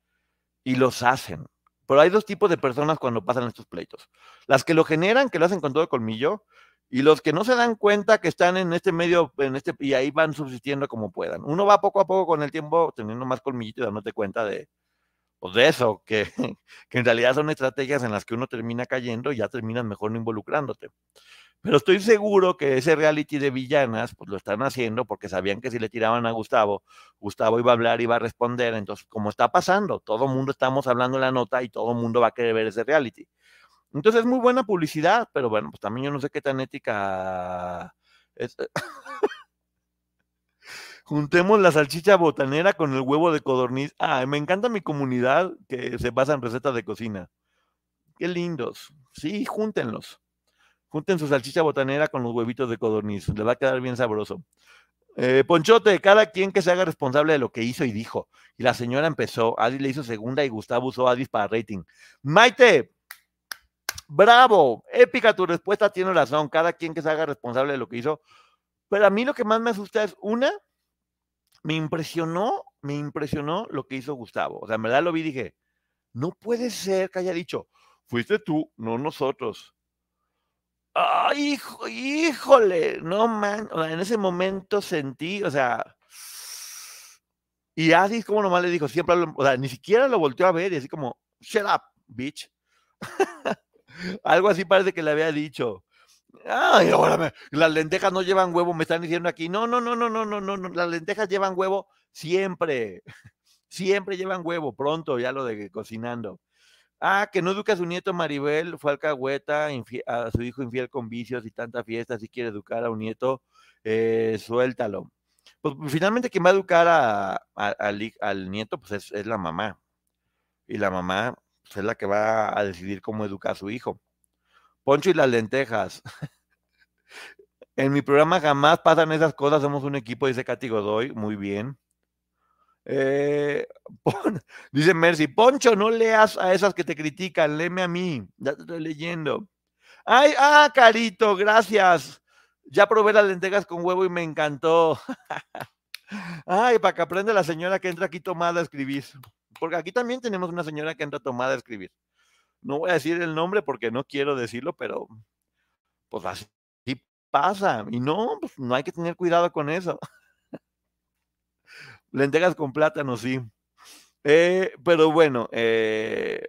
y los hacen Pero hay dos tipos de personas cuando pasan estos pleitos. Las que lo generan, que lo hacen con todo colmillo, y los que no se dan cuenta que están en este medio, en este, y ahí van subsistiendo como puedan. Uno va poco a poco con el tiempo teniendo más colmillito y dándote cuenta de, pues de eso, que, que en realidad son estrategias en las que uno termina cayendo y ya terminas mejor no involucrándote. Pero estoy seguro que ese reality de villanas, pues lo están haciendo porque sabían que si le tiraban a Gustavo, Gustavo iba a hablar, iba a responder. Entonces, como está pasando, todo el mundo estamos hablando la nota y todo el mundo va a querer ver ese reality. Entonces es muy buena publicidad, pero bueno, pues también yo no sé qué tan ética es. Juntemos la salchicha botanera con el huevo de codorniz. Ah, me encanta mi comunidad que se basa en recetas de cocina. Qué lindos. Sí, júntenlos. Junten su salchicha botanera con los huevitos de codorniz. Le va a quedar bien sabroso. Eh, Ponchote, cada quien que se haga responsable de lo que hizo y dijo. Y la señora empezó, Adi le hizo segunda y Gustavo usó Adis para rating. Maite, bravo, épica tu respuesta, tiene razón. Cada quien que se haga responsable de lo que hizo. Pero a mí lo que más me asusta es, una, me impresionó, me impresionó lo que hizo Gustavo. O sea, en verdad lo vi y dije, no puede ser que haya dicho, fuiste tú, no nosotros. Ay, hijo, híjole, no man, o sea, en ese momento sentí, o sea, y así como nomás le dijo, siempre, o sea, ni siquiera lo volteó a ver y así como, shut up, bitch. Algo así parece que le había dicho. Ay, ahora las lentejas no llevan huevo, me están diciendo aquí. No, no, no, no, no, no, no, no. Las lentejas llevan huevo siempre. Siempre llevan huevo, pronto, ya lo de cocinando. Ah, que no educa a su nieto Maribel, fue alcahueta, a su hijo infiel con vicios y tanta fiesta, si quiere educar a un nieto, eh, suéltalo. Pues finalmente quien va a educar al, nieto, pues es, la mamá. Y la mamá pues, es la que va a decidir cómo educar a su hijo. Poncho y las lentejas. en mi programa jamás pasan esas cosas, somos un equipo, dice Katy Godoy, muy bien. Eh, dice Mercy, Poncho, no leas a esas que te critican, léeme a mí, ya te estoy leyendo. Ay, ah, Carito, gracias. Ya probé las lentejas con huevo y me encantó. Ay, para que aprenda la señora que entra aquí tomada a escribir. Porque aquí también tenemos una señora que entra tomada a escribir. No voy a decir el nombre porque no quiero decirlo, pero pues así pasa. Y no, pues no hay que tener cuidado con eso. Lentejas con plátano, sí. Eh, pero bueno, eh,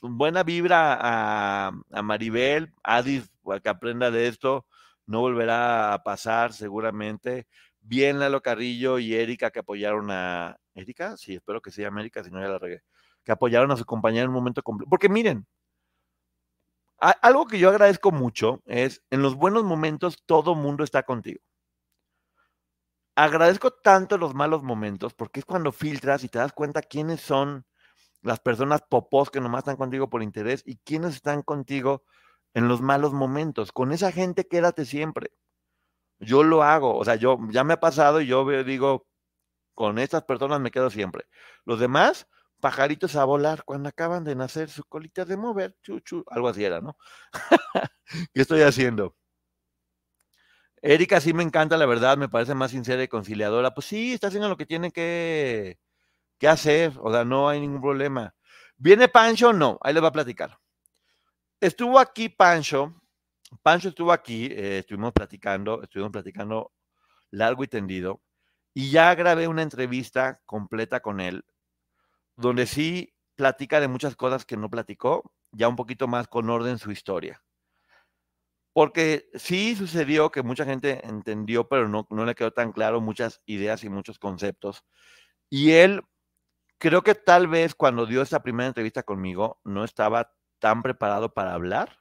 buena vibra a, a Maribel, Adis, que aprenda de esto, no volverá a pasar seguramente. Bien Lalo Carrillo y Erika que apoyaron a... ¿Erika? Sí, espero que sea América, si no ya la regué. Que apoyaron a su compañera en un momento completo. Porque miren, algo que yo agradezco mucho es, en los buenos momentos todo mundo está contigo agradezco tanto los malos momentos porque es cuando filtras y te das cuenta quiénes son las personas popós que nomás están contigo por interés y quiénes están contigo en los malos momentos. Con esa gente quédate siempre. Yo lo hago, o sea, yo ya me ha pasado y yo digo, con estas personas me quedo siempre. Los demás, pajaritos a volar cuando acaban de nacer su colita de mover, chuchu, algo así era, ¿no? ¿Qué estoy haciendo? Erika sí me encanta, la verdad, me parece más sincera y conciliadora. Pues sí, está haciendo lo que tiene que, que hacer, o sea, no hay ningún problema. ¿Viene Pancho? No, ahí le va a platicar. Estuvo aquí Pancho, Pancho estuvo aquí, eh, estuvimos platicando, estuvimos platicando largo y tendido, y ya grabé una entrevista completa con él, donde sí platica de muchas cosas que no platicó, ya un poquito más con orden su historia. Porque sí sucedió que mucha gente entendió, pero no, no le quedó tan claro muchas ideas y muchos conceptos. Y él, creo que tal vez cuando dio esa primera entrevista conmigo, no estaba tan preparado para hablar.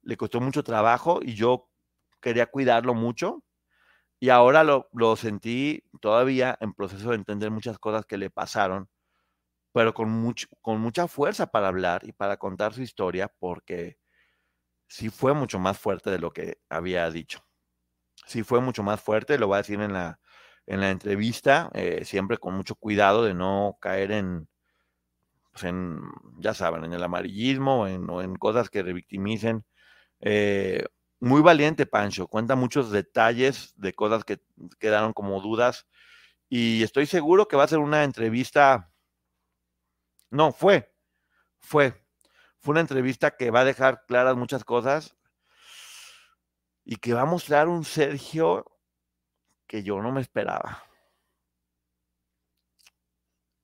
Le costó mucho trabajo y yo quería cuidarlo mucho. Y ahora lo, lo sentí todavía en proceso de entender muchas cosas que le pasaron, pero con, mucho, con mucha fuerza para hablar y para contar su historia, porque sí fue mucho más fuerte de lo que había dicho. Sí fue mucho más fuerte, lo voy a decir en la, en la entrevista, eh, siempre con mucho cuidado de no caer en, pues en ya saben, en el amarillismo en, o en cosas que revictimicen. Eh, muy valiente, Pancho, cuenta muchos detalles de cosas que quedaron como dudas y estoy seguro que va a ser una entrevista, no, fue fue. Fue una entrevista que va a dejar claras muchas cosas y que va a mostrar un Sergio que yo no me esperaba.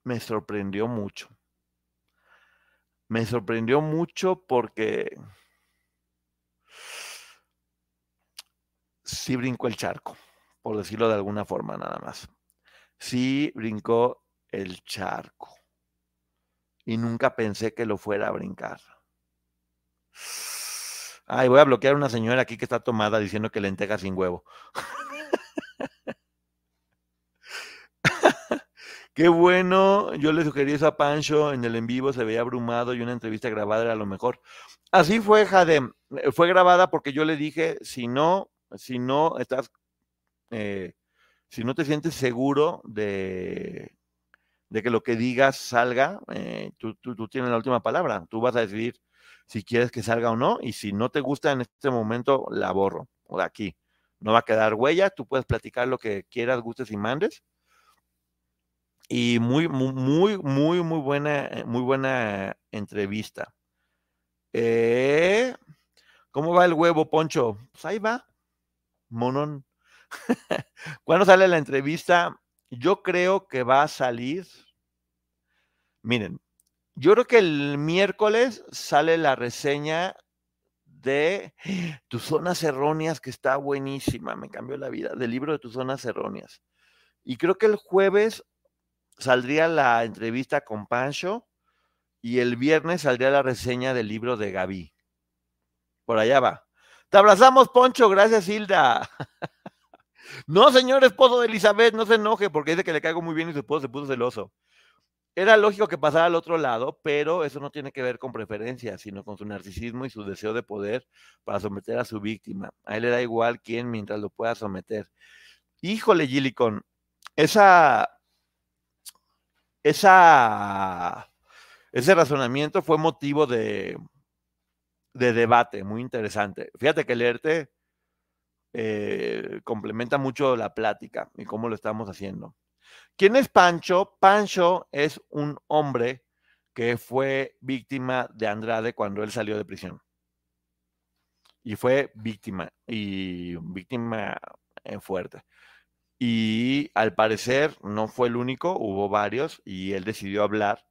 Me sorprendió mucho. Me sorprendió mucho porque sí brincó el charco, por decirlo de alguna forma nada más. Sí brincó el charco. Y nunca pensé que lo fuera a brincar. Ay, voy a bloquear a una señora aquí que está tomada diciendo que lenteja sin huevo. Qué bueno, yo le sugerí eso a Pancho en el en vivo, se veía abrumado y una entrevista grabada era lo mejor. Así fue, Jade, eh, fue grabada porque yo le dije, si no, si no estás, eh, si no te sientes seguro de, de que lo que digas salga, eh, tú, tú, tienes la última palabra, tú vas a decidir si quieres que salga o no, y si no te gusta en este momento, la borro, o de aquí. No va a quedar huella, tú puedes platicar lo que quieras, gustes y mandes. Y muy, muy, muy, muy, muy buena, eh, muy buena entrevista. Eh, ¿Cómo va el huevo, Poncho? Pues ahí va, monón. ¿Cuándo sale la entrevista? Yo creo que va a salir. Miren, yo creo que el miércoles sale la reseña de Tus Zonas Erróneas, que está buenísima, me cambió la vida, del libro de Tus Zonas Erróneas. Y creo que el jueves saldría la entrevista con Pancho y el viernes saldría la reseña del libro de Gaby. Por allá va. Te abrazamos, Poncho, gracias, Hilda. no, señor esposo de Elizabeth, no se enoje porque dice que le caigo muy bien y su esposo se puso celoso. Era lógico que pasara al otro lado, pero eso no tiene que ver con preferencia, sino con su narcisismo y su deseo de poder para someter a su víctima. A él le da igual quién mientras lo pueda someter. Híjole, Gillicon, esa, esa, ese razonamiento fue motivo de, de debate muy interesante. Fíjate que leerte eh, complementa mucho la plática y cómo lo estamos haciendo. ¿Quién es Pancho? Pancho es un hombre que fue víctima de Andrade cuando él salió de prisión. Y fue víctima, y víctima eh, fuerte. Y al parecer no fue el único, hubo varios, y él decidió hablar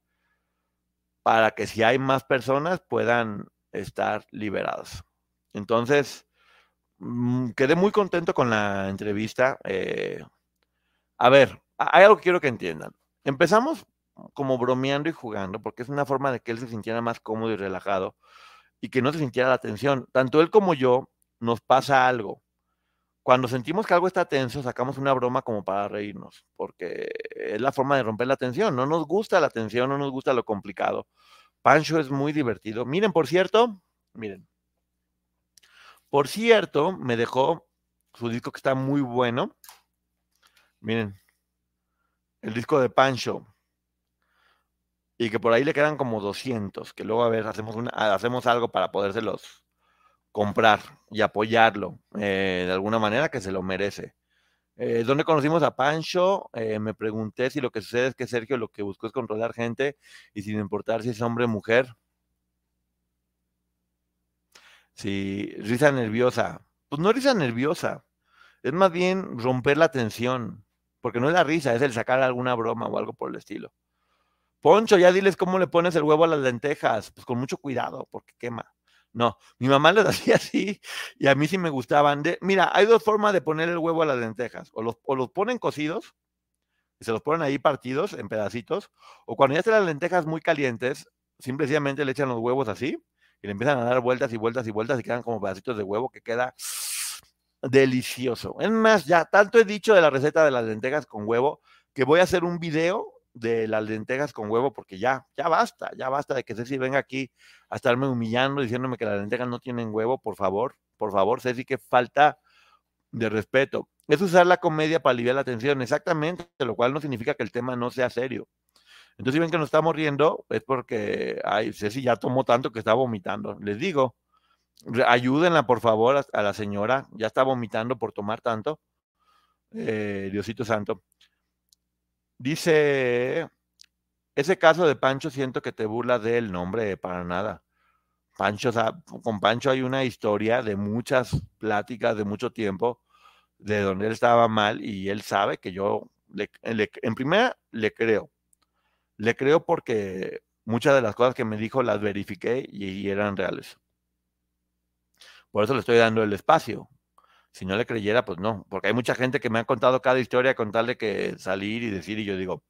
para que si hay más personas puedan estar liberados. Entonces, quedé muy contento con la entrevista. Eh, a ver, hay algo que quiero que entiendan. Empezamos como bromeando y jugando, porque es una forma de que él se sintiera más cómodo y relajado y que no se sintiera la tensión. Tanto él como yo nos pasa algo. Cuando sentimos que algo está tenso, sacamos una broma como para reírnos, porque es la forma de romper la tensión. No nos gusta la tensión, no nos gusta lo complicado. Pancho es muy divertido. Miren, por cierto, miren. Por cierto, me dejó su disco que está muy bueno. Miren, el disco de Pancho. Y que por ahí le quedan como 200, que luego a ver, hacemos, una, hacemos algo para podérselos comprar y apoyarlo eh, de alguna manera que se lo merece. Eh, ¿Dónde conocimos a Pancho? Eh, me pregunté si lo que sucede es que Sergio lo que buscó es controlar gente y sin importar si es hombre o mujer. Sí, risa nerviosa. Pues no risa nerviosa, es más bien romper la tensión porque no es la risa, es el sacar alguna broma o algo por el estilo. Poncho, ya diles cómo le pones el huevo a las lentejas, pues con mucho cuidado, porque quema. No, mi mamá lo hacía así y a mí sí me gustaban. De, mira, hay dos formas de poner el huevo a las lentejas. O los, los ponen cocidos y se los ponen ahí partidos en pedacitos. O cuando ya están las lentejas muy calientes, simplemente le echan los huevos así y le empiezan a dar vueltas y vueltas y vueltas y quedan como pedacitos de huevo que queda delicioso. Es más, ya tanto he dicho de la receta de las lentejas con huevo que voy a hacer un video de las lentejas con huevo porque ya, ya basta, ya basta de que Ceci venga aquí a estarme humillando diciéndome que las lentejas no tienen huevo, por favor, por favor, Ceci, que falta de respeto. Es usar la comedia para aliviar la tensión, exactamente, lo cual no significa que el tema no sea serio. Entonces, si ven que nos estamos riendo, es porque ay, Ceci ya tomó tanto que está vomitando. Les digo, Ayúdenla, por favor, a, la señora. Ya está vomitando por tomar tanto. Eh, Diosito Santo. Dice ese caso de Pancho siento que te burla del nombre para nada. Pancho, con Pancho hay una historia de muchas pláticas de mucho tiempo de donde él estaba mal y él sabe que yo, le, en primera, le creo. Le creo porque muchas de las cosas que me dijo las verifiqué y, eran reales. Por eso le estoy dando el espacio. Si no le creyera, pues no, porque hay mucha gente que me ha contado cada historia con tal de que salir y decir y yo digo,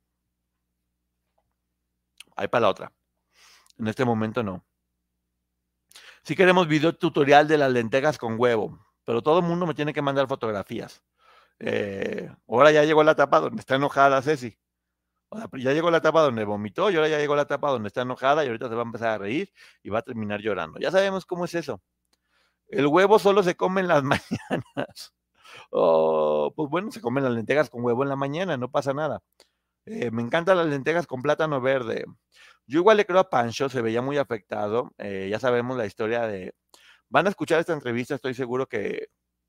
hay para la otra. En este momento no. Si queremos video tutorial de las lentejas con huevo, pero todo el mundo me tiene que mandar fotografías. Eh, ahora ya llegó la etapa donde está enojada Ceci. Ya llegó la etapa donde vomitó y ahora ya llegó la etapa donde está enojada y ahorita se va a empezar a reír y va a terminar llorando. Ya sabemos cómo es eso. El huevo solo se come en las mañanas. Oh, pues bueno, se comen las lentejas con huevo en la mañana, no pasa nada. Eh, me encantan las lentejas con plátano verde. Yo igual le creo a Pancho, se veía muy afectado. Eh, ya sabemos la historia de... Van a escuchar esta entrevista, estoy seguro que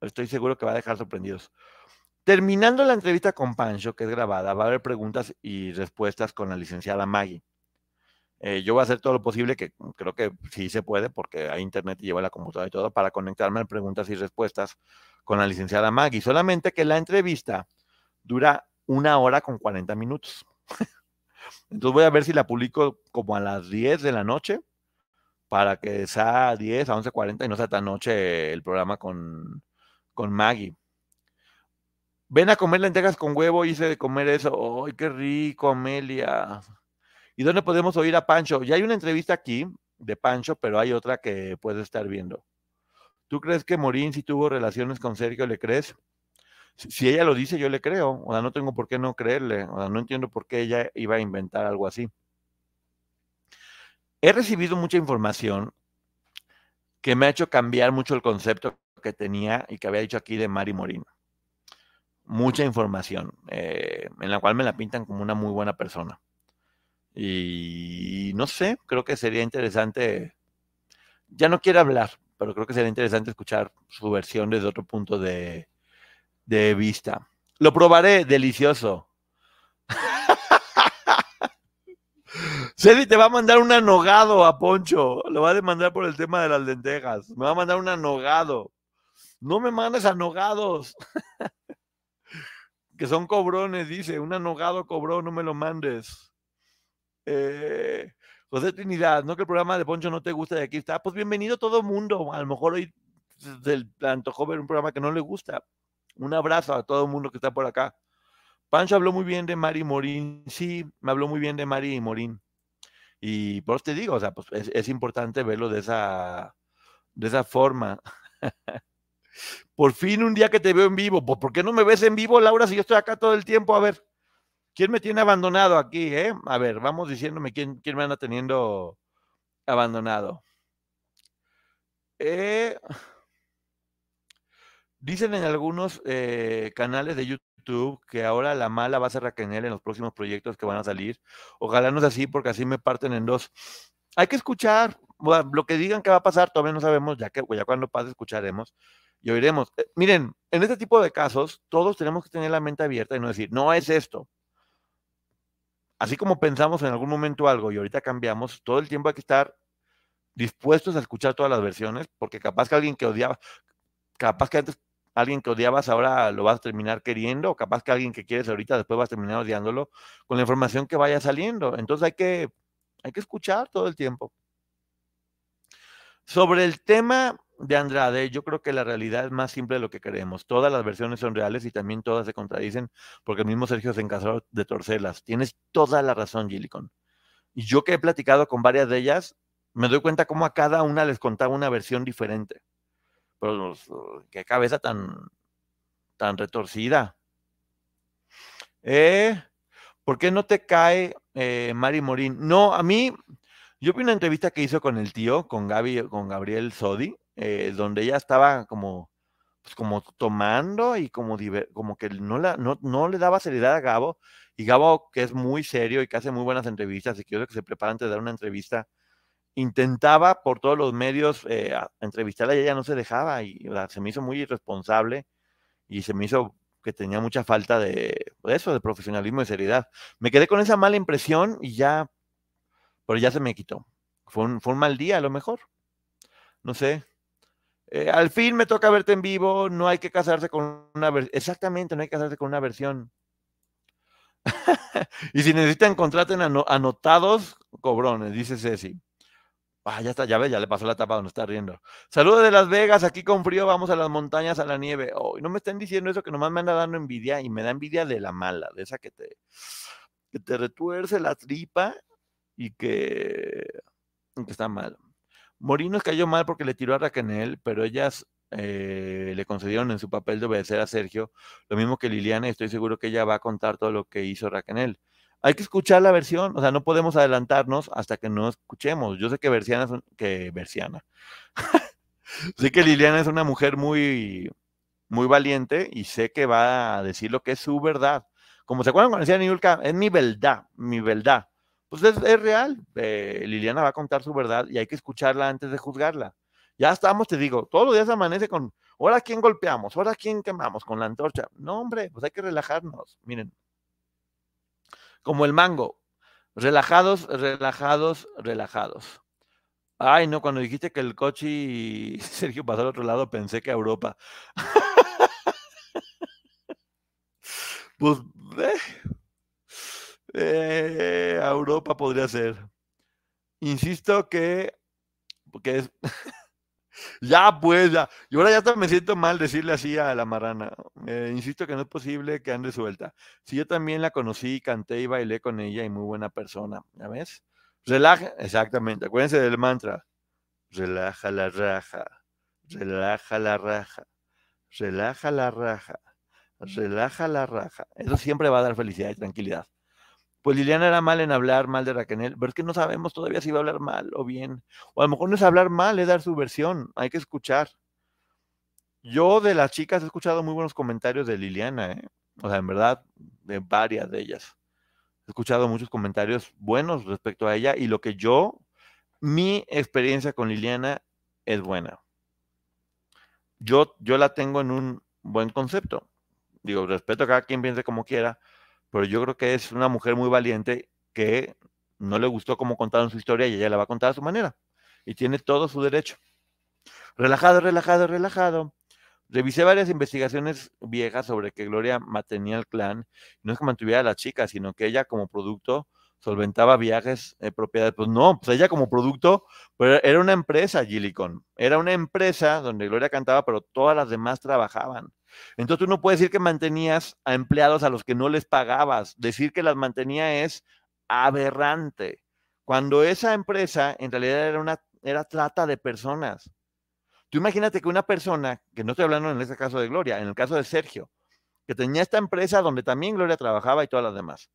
Estoy seguro que va a dejar sorprendidos. Terminando la entrevista con Pancho, que es grabada, va a haber preguntas y respuestas con la licenciada Maggie. Eh, yo voy a hacer todo lo posible, que creo que sí se puede, porque hay internet y lleva la computadora y todo, para conectarme a preguntas y respuestas con la licenciada Maggie. Solamente que la entrevista dura una hora con 40 minutos. Entonces voy a ver si la publico como a las 10 de la noche, para que sea 10 a 11.40 y no sea tan noche el programa con, con Maggie. Ven a comer lentejas con huevo, hice de comer eso. ¡Ay, qué rico, Amelia! ¿Y dónde podemos oír a Pancho? Ya hay una entrevista aquí de Pancho, pero hay otra que puedes estar viendo. ¿Tú crees que Morín si tuvo relaciones con Sergio, le crees? Si ella lo dice, yo le creo. O sea, no tengo por qué no creerle. O sea, no entiendo por qué ella iba a inventar algo así. He recibido mucha información que me ha hecho cambiar mucho el concepto que tenía y que había dicho aquí de Mari Morín. Mucha información, eh, en la cual me la pintan como una muy buena persona. Y no sé, creo que sería interesante, ya no quiero hablar, pero creo que sería interesante escuchar su versión desde otro punto de, de vista. Lo probaré, delicioso. Celi te va a mandar un anogado a Poncho. Lo va a demandar por el tema de las lentejas. Me va a mandar un anogado. No me mandes anogados. que son cobrones, dice. Un anogado cobró, no me lo mandes. Eh, José Trinidad, no que el programa de Poncho no te gusta de aquí está. Pues bienvenido todo mundo. A lo mejor hoy se antojó ver un programa que no le gusta. Un abrazo a todo el mundo que está por acá. Pancho habló muy bien de Mari Morín. Sí, me habló muy bien de Mari Morín. Y por eso te digo, o sea, pues es, importante verlo de esa, de esa forma. Por fin un día que te veo en vivo. Pues, ¿Por qué no me ves en vivo, Laura, si yo estoy acá todo el tiempo? A ver, ¿quién me tiene abandonado aquí, eh? A ver, vamos diciéndome quién, quién me anda teniendo abandonado. Eh, dicen en algunos eh, canales de YouTube que ahora la mala va a ser Raquel en los próximos proyectos que van a salir. Ojalá no sea así, porque así me parten en dos. Hay que escuchar. lo que digan que va a pasar, todavía no sabemos, ya que ya cuando pase escucharemos y oiremos. Eh, miren, en este tipo de casos, todos tenemos que tener la mente abierta y no decir, no es esto. Así como pensamos en algún momento algo y ahorita cambiamos, todo el tiempo hay que estar dispuestos a escuchar todas las versiones, porque capaz que alguien que odiaba, capaz que antes alguien que odiabas ahora lo vas a terminar queriendo, o capaz que alguien que quieres ahorita después vas a terminar odiándolo con la información que vaya saliendo. Entonces hay que, hay que escuchar todo el tiempo. Sobre el tema de Andrade, yo creo que la realidad es más simple de lo que creemos. Todas las versiones son reales y también todas se contradicen porque el mismo Sergio se encargó de torcerlas. Tienes toda la razón, Gilicon. Y yo que he platicado con varias de ellas, me doy cuenta cómo a cada una les contaba una versión diferente. Pero qué cabeza tan, tan retorcida. Eh, ¿Por qué no te cae eh, Mari Morín? No, a mí, yo vi una entrevista que hizo con el tío, con Gaby, con Gabriel Sodi, eh, donde ella estaba como, pues como tomando y como, como que no, la, no, no, le daba seriedad a Gabo. Y Gabo, que es muy serio y que hace muy buenas entrevistas y que yo creo que se prepara antes de dar una entrevista, intentaba por todos los medios eh, entrevistarla y ella no se dejaba. Y se me hizo muy irresponsable y se me hizo que tenía mucha falta de, eso, de profesionalismo y seriedad. Me quedé con esa mala impresión y ya, pero ya se me quitó. Fue un, fue un mal día a lo mejor. No sé. Eh, al fin me toca verte en vivo, no hay que casarse con una versión. Exactamente, no hay que casarse con una versión. y si necesitan, contraten anotados cobrones, dice Ceci. Ah, ya está, ya ve, ya le pasó la tapa donde está riendo. Saludos de Las Vegas, aquí con frío, vamos a las montañas, a la nieve. Oh, no me estén diciendo eso que nomás me anda dando envidia y me da envidia de la mala, de esa que te, que te retuerce la tripa y que, que está mal. Morinos cayó mal porque le tiró a Raquel, pero ellas eh, le concedieron en su papel de obedecer a Sergio, lo mismo que Liliana, y estoy seguro que ella va a contar todo lo que hizo Raquel hay que escuchar la versión, o sea, no podemos adelantarnos hasta que no escuchemos. Yo sé que Versiana es que Versiana. sé que Liliana es una mujer muy muy valiente y sé que va a decir lo que es su verdad. Como se acuerdan cuando decía Niulka, es mi verdad, mi verdad. Pues es, real. Eh, Liliana va a contar su verdad y hay que escucharla antes de juzgarla. Ya estamos, te digo, todos los días amanece con, ahora quién golpeamos, ahora quién quemamos con la antorcha. No, hombre, pues hay que relajarnos. Miren, como el mango. Relajados, relajados, relajados. Ay, no, cuando dijiste que el coche y Sergio pasó al otro lado, pensé que a Europa. pues, eh, a Europa podría ser. Insisto que, que es, ya, pues, ya. Y ahora ya me siento mal decirle así a la marrana. insisto que no es posible que ande suelta. Si yo también la conocí, canté y bailé con ella y muy buena persona. ¿Ya ves? Relaja, exactamente. Acuérdense del mantra. Relaja la raja. Relaja la raja. Relaja la raja. Relaja la raja. Eso siempre va a dar felicidad y tranquilidad. Pues Liliana era mal en hablar mal de Raquel, pero es que no sabemos todavía si va a hablar mal o bien. O a lo mejor no es hablar mal, es dar su versión, hay que escuchar. Yo de las chicas he escuchado muy buenos comentarios de Liliana, ¿eh? o sea, en verdad, de varias de ellas. He escuchado muchos comentarios buenos respecto a ella y lo que yo, mi experiencia con Liliana es buena. Yo, yo la tengo en un buen concepto. Digo, respeto a cada quien piense como quiera, pero yo creo que es una mujer muy valiente que no le gustó cómo contaron su historia y ella la va a contar a su manera. Y tiene todo su derecho. Relajado, relajado, relajado. Revisé varias investigaciones viejas sobre que Gloria mantenía el clan. No es que mantuviera a la chica, sino que ella como producto solventaba viajes, eh, propiedades. Pues no, pues ella como producto, pero era una empresa, Gillicon. Era una empresa donde Gloria cantaba, pero todas las demás trabajaban. Entonces tú no puedes decir que mantenías a empleados a los que no les pagabas. Decir que las mantenía es aberrante. Cuando esa empresa en realidad era una era trata de personas. Tú imagínate que una persona, que no estoy hablando en este caso de Gloria, en el caso de Sergio, que tenía esta empresa donde también Gloria trabajaba y todas las demás.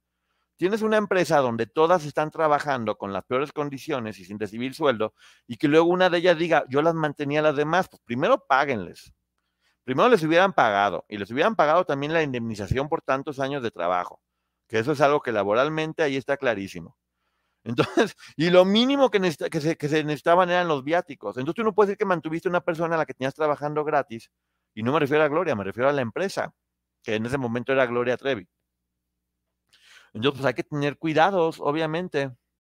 Tienes una empresa donde todas están trabajando con las peores condiciones y sin recibir sueldo, y que luego una de ellas diga, yo las mantenía a las demás, pues primero páguenles primero les hubieran pagado y les hubieran pagado también la indemnización por tantos años de trabajo, que eso es algo que laboralmente ahí está clarísimo. Entonces, y lo mínimo que, se necesitaban eran los viáticos. Entonces tú no puedes decir que mantuviste una persona a la que tenías trabajando gratis, y no me refiero a Gloria, me refiero a la empresa, que en ese momento era Gloria Trevi. Entonces, pues hay que tener cuidados, obviamente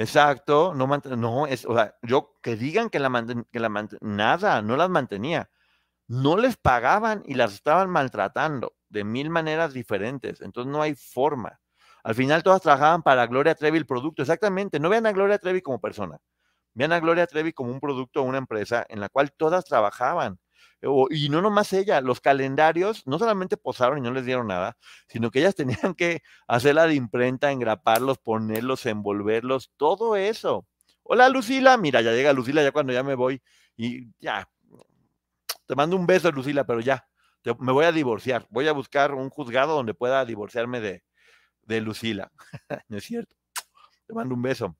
Exacto, no, no es, o sea, yo que digan que la, que la nada, no las mantenía. no les pagaban y las estaban maltratando de mil maneras diferentes. Entonces no hay forma. Al final todas trabajaban para Gloria Trevi el producto, exactamente. No vean a Gloria Trevi como persona. Vean a Gloria Trevi como un producto o una empresa en la cual todas trabajaban. Y no nomás ella, los calendarios no solamente posaron y no les dieron nada, sino que ellas tenían que hacer la de imprenta, engraparlos, ponerlos, envolverlos, todo eso. Hola Lucila, mira, ya llega Lucila ya cuando ya me voy y ya. Te mando un beso, Lucila, pero ya, me voy a divorciar. Voy a buscar un juzgado donde pueda divorciarme de, de Lucila. no es cierto. Te mando un beso.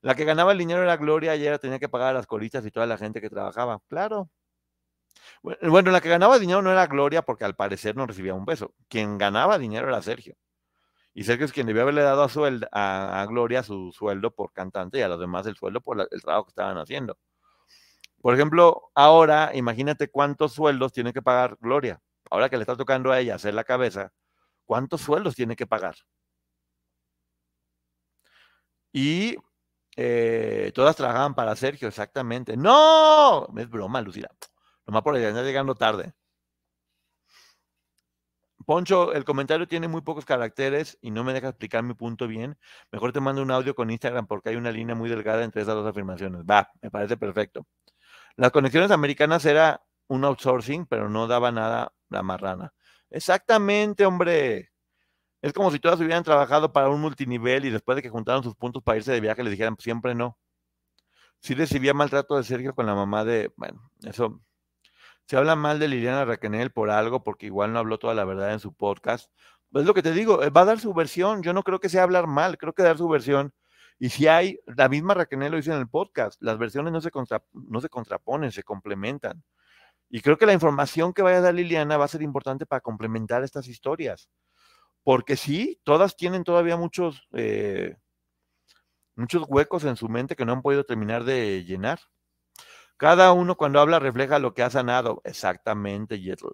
La que ganaba el dinero era Gloria y ella tenía que pagar a las coristas y toda la gente que trabajaba. Claro. Bueno, la que ganaba dinero no era Gloria porque al parecer no recibía un beso. Quien ganaba dinero era Sergio. Y Sergio es quien debió haberle dado a, a, Gloria su sueldo por cantante y a los demás el sueldo por el trabajo que estaban haciendo. Por ejemplo, ahora imagínate cuántos sueldos tiene que pagar Gloria. Ahora que le está tocando a ella hacer la cabeza, ¿cuántos sueldos tiene que pagar? Y eh, todas trabajaban para Sergio, exactamente. ¡No! Es broma, Lucila. Nomás por allá, llegando tarde. Poncho, el comentario tiene muy pocos caracteres y no me deja explicar mi punto bien. Mejor te mando un audio con Instagram porque hay una línea muy delgada entre esas dos afirmaciones. Va, me parece perfecto. Las conexiones americanas era un outsourcing, pero no daba nada la marrana. Exactamente, hombre. Es como si todas hubieran trabajado para un multinivel y después de que juntaron sus puntos para irse de viaje les dijeran siempre no. Sí recibía maltrato de Sergio con la mamá de, bueno, eso. Se habla mal de Liliana Raquenel por algo, porque igual no habló toda la verdad en su podcast. Pues es lo que te digo, eh, va a dar su versión. Yo no creo que sea hablar mal, creo que dar su versión. Y si hay, la misma Raquenel lo dice en el podcast, las versiones no se, no se contraponen, se complementan. Y creo que la información que vaya a dar Liliana va a ser importante para complementar estas historias porque sí, todas tienen todavía muchos, eh, muchos huecos en su mente que no han podido terminar de llenar. Cada uno cuando habla refleja lo que ha sanado. Exactamente, Yetl.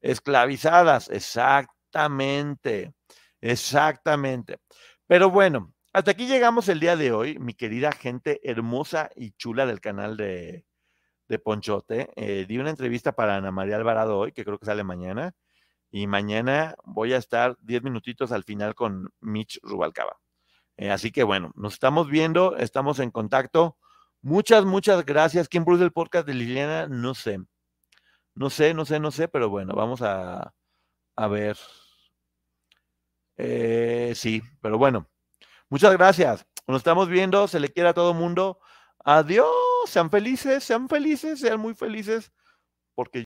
Esclavizadas, exactamente, exactamente. Pero bueno, hasta aquí llegamos el día de hoy, mi querida gente hermosa y chula del canal de, de Ponchote. Eh, di una entrevista para Ana María Alvarado hoy, que creo que sale mañana y mañana voy a estar 10 minutitos al final con Mitch Rubalcaba. Eh, así que bueno, nos estamos viendo, estamos en contacto. Muchas, muchas gracias. ¿Quién produce el podcast de Liliana? No sé. No sé, no sé, no sé, pero bueno, vamos a, a ver. Eh, sí, pero bueno. Muchas gracias. Nos estamos viendo. Se le quiere a todo mundo. Adiós. Sean felices, sean felices, sean muy felices. Porque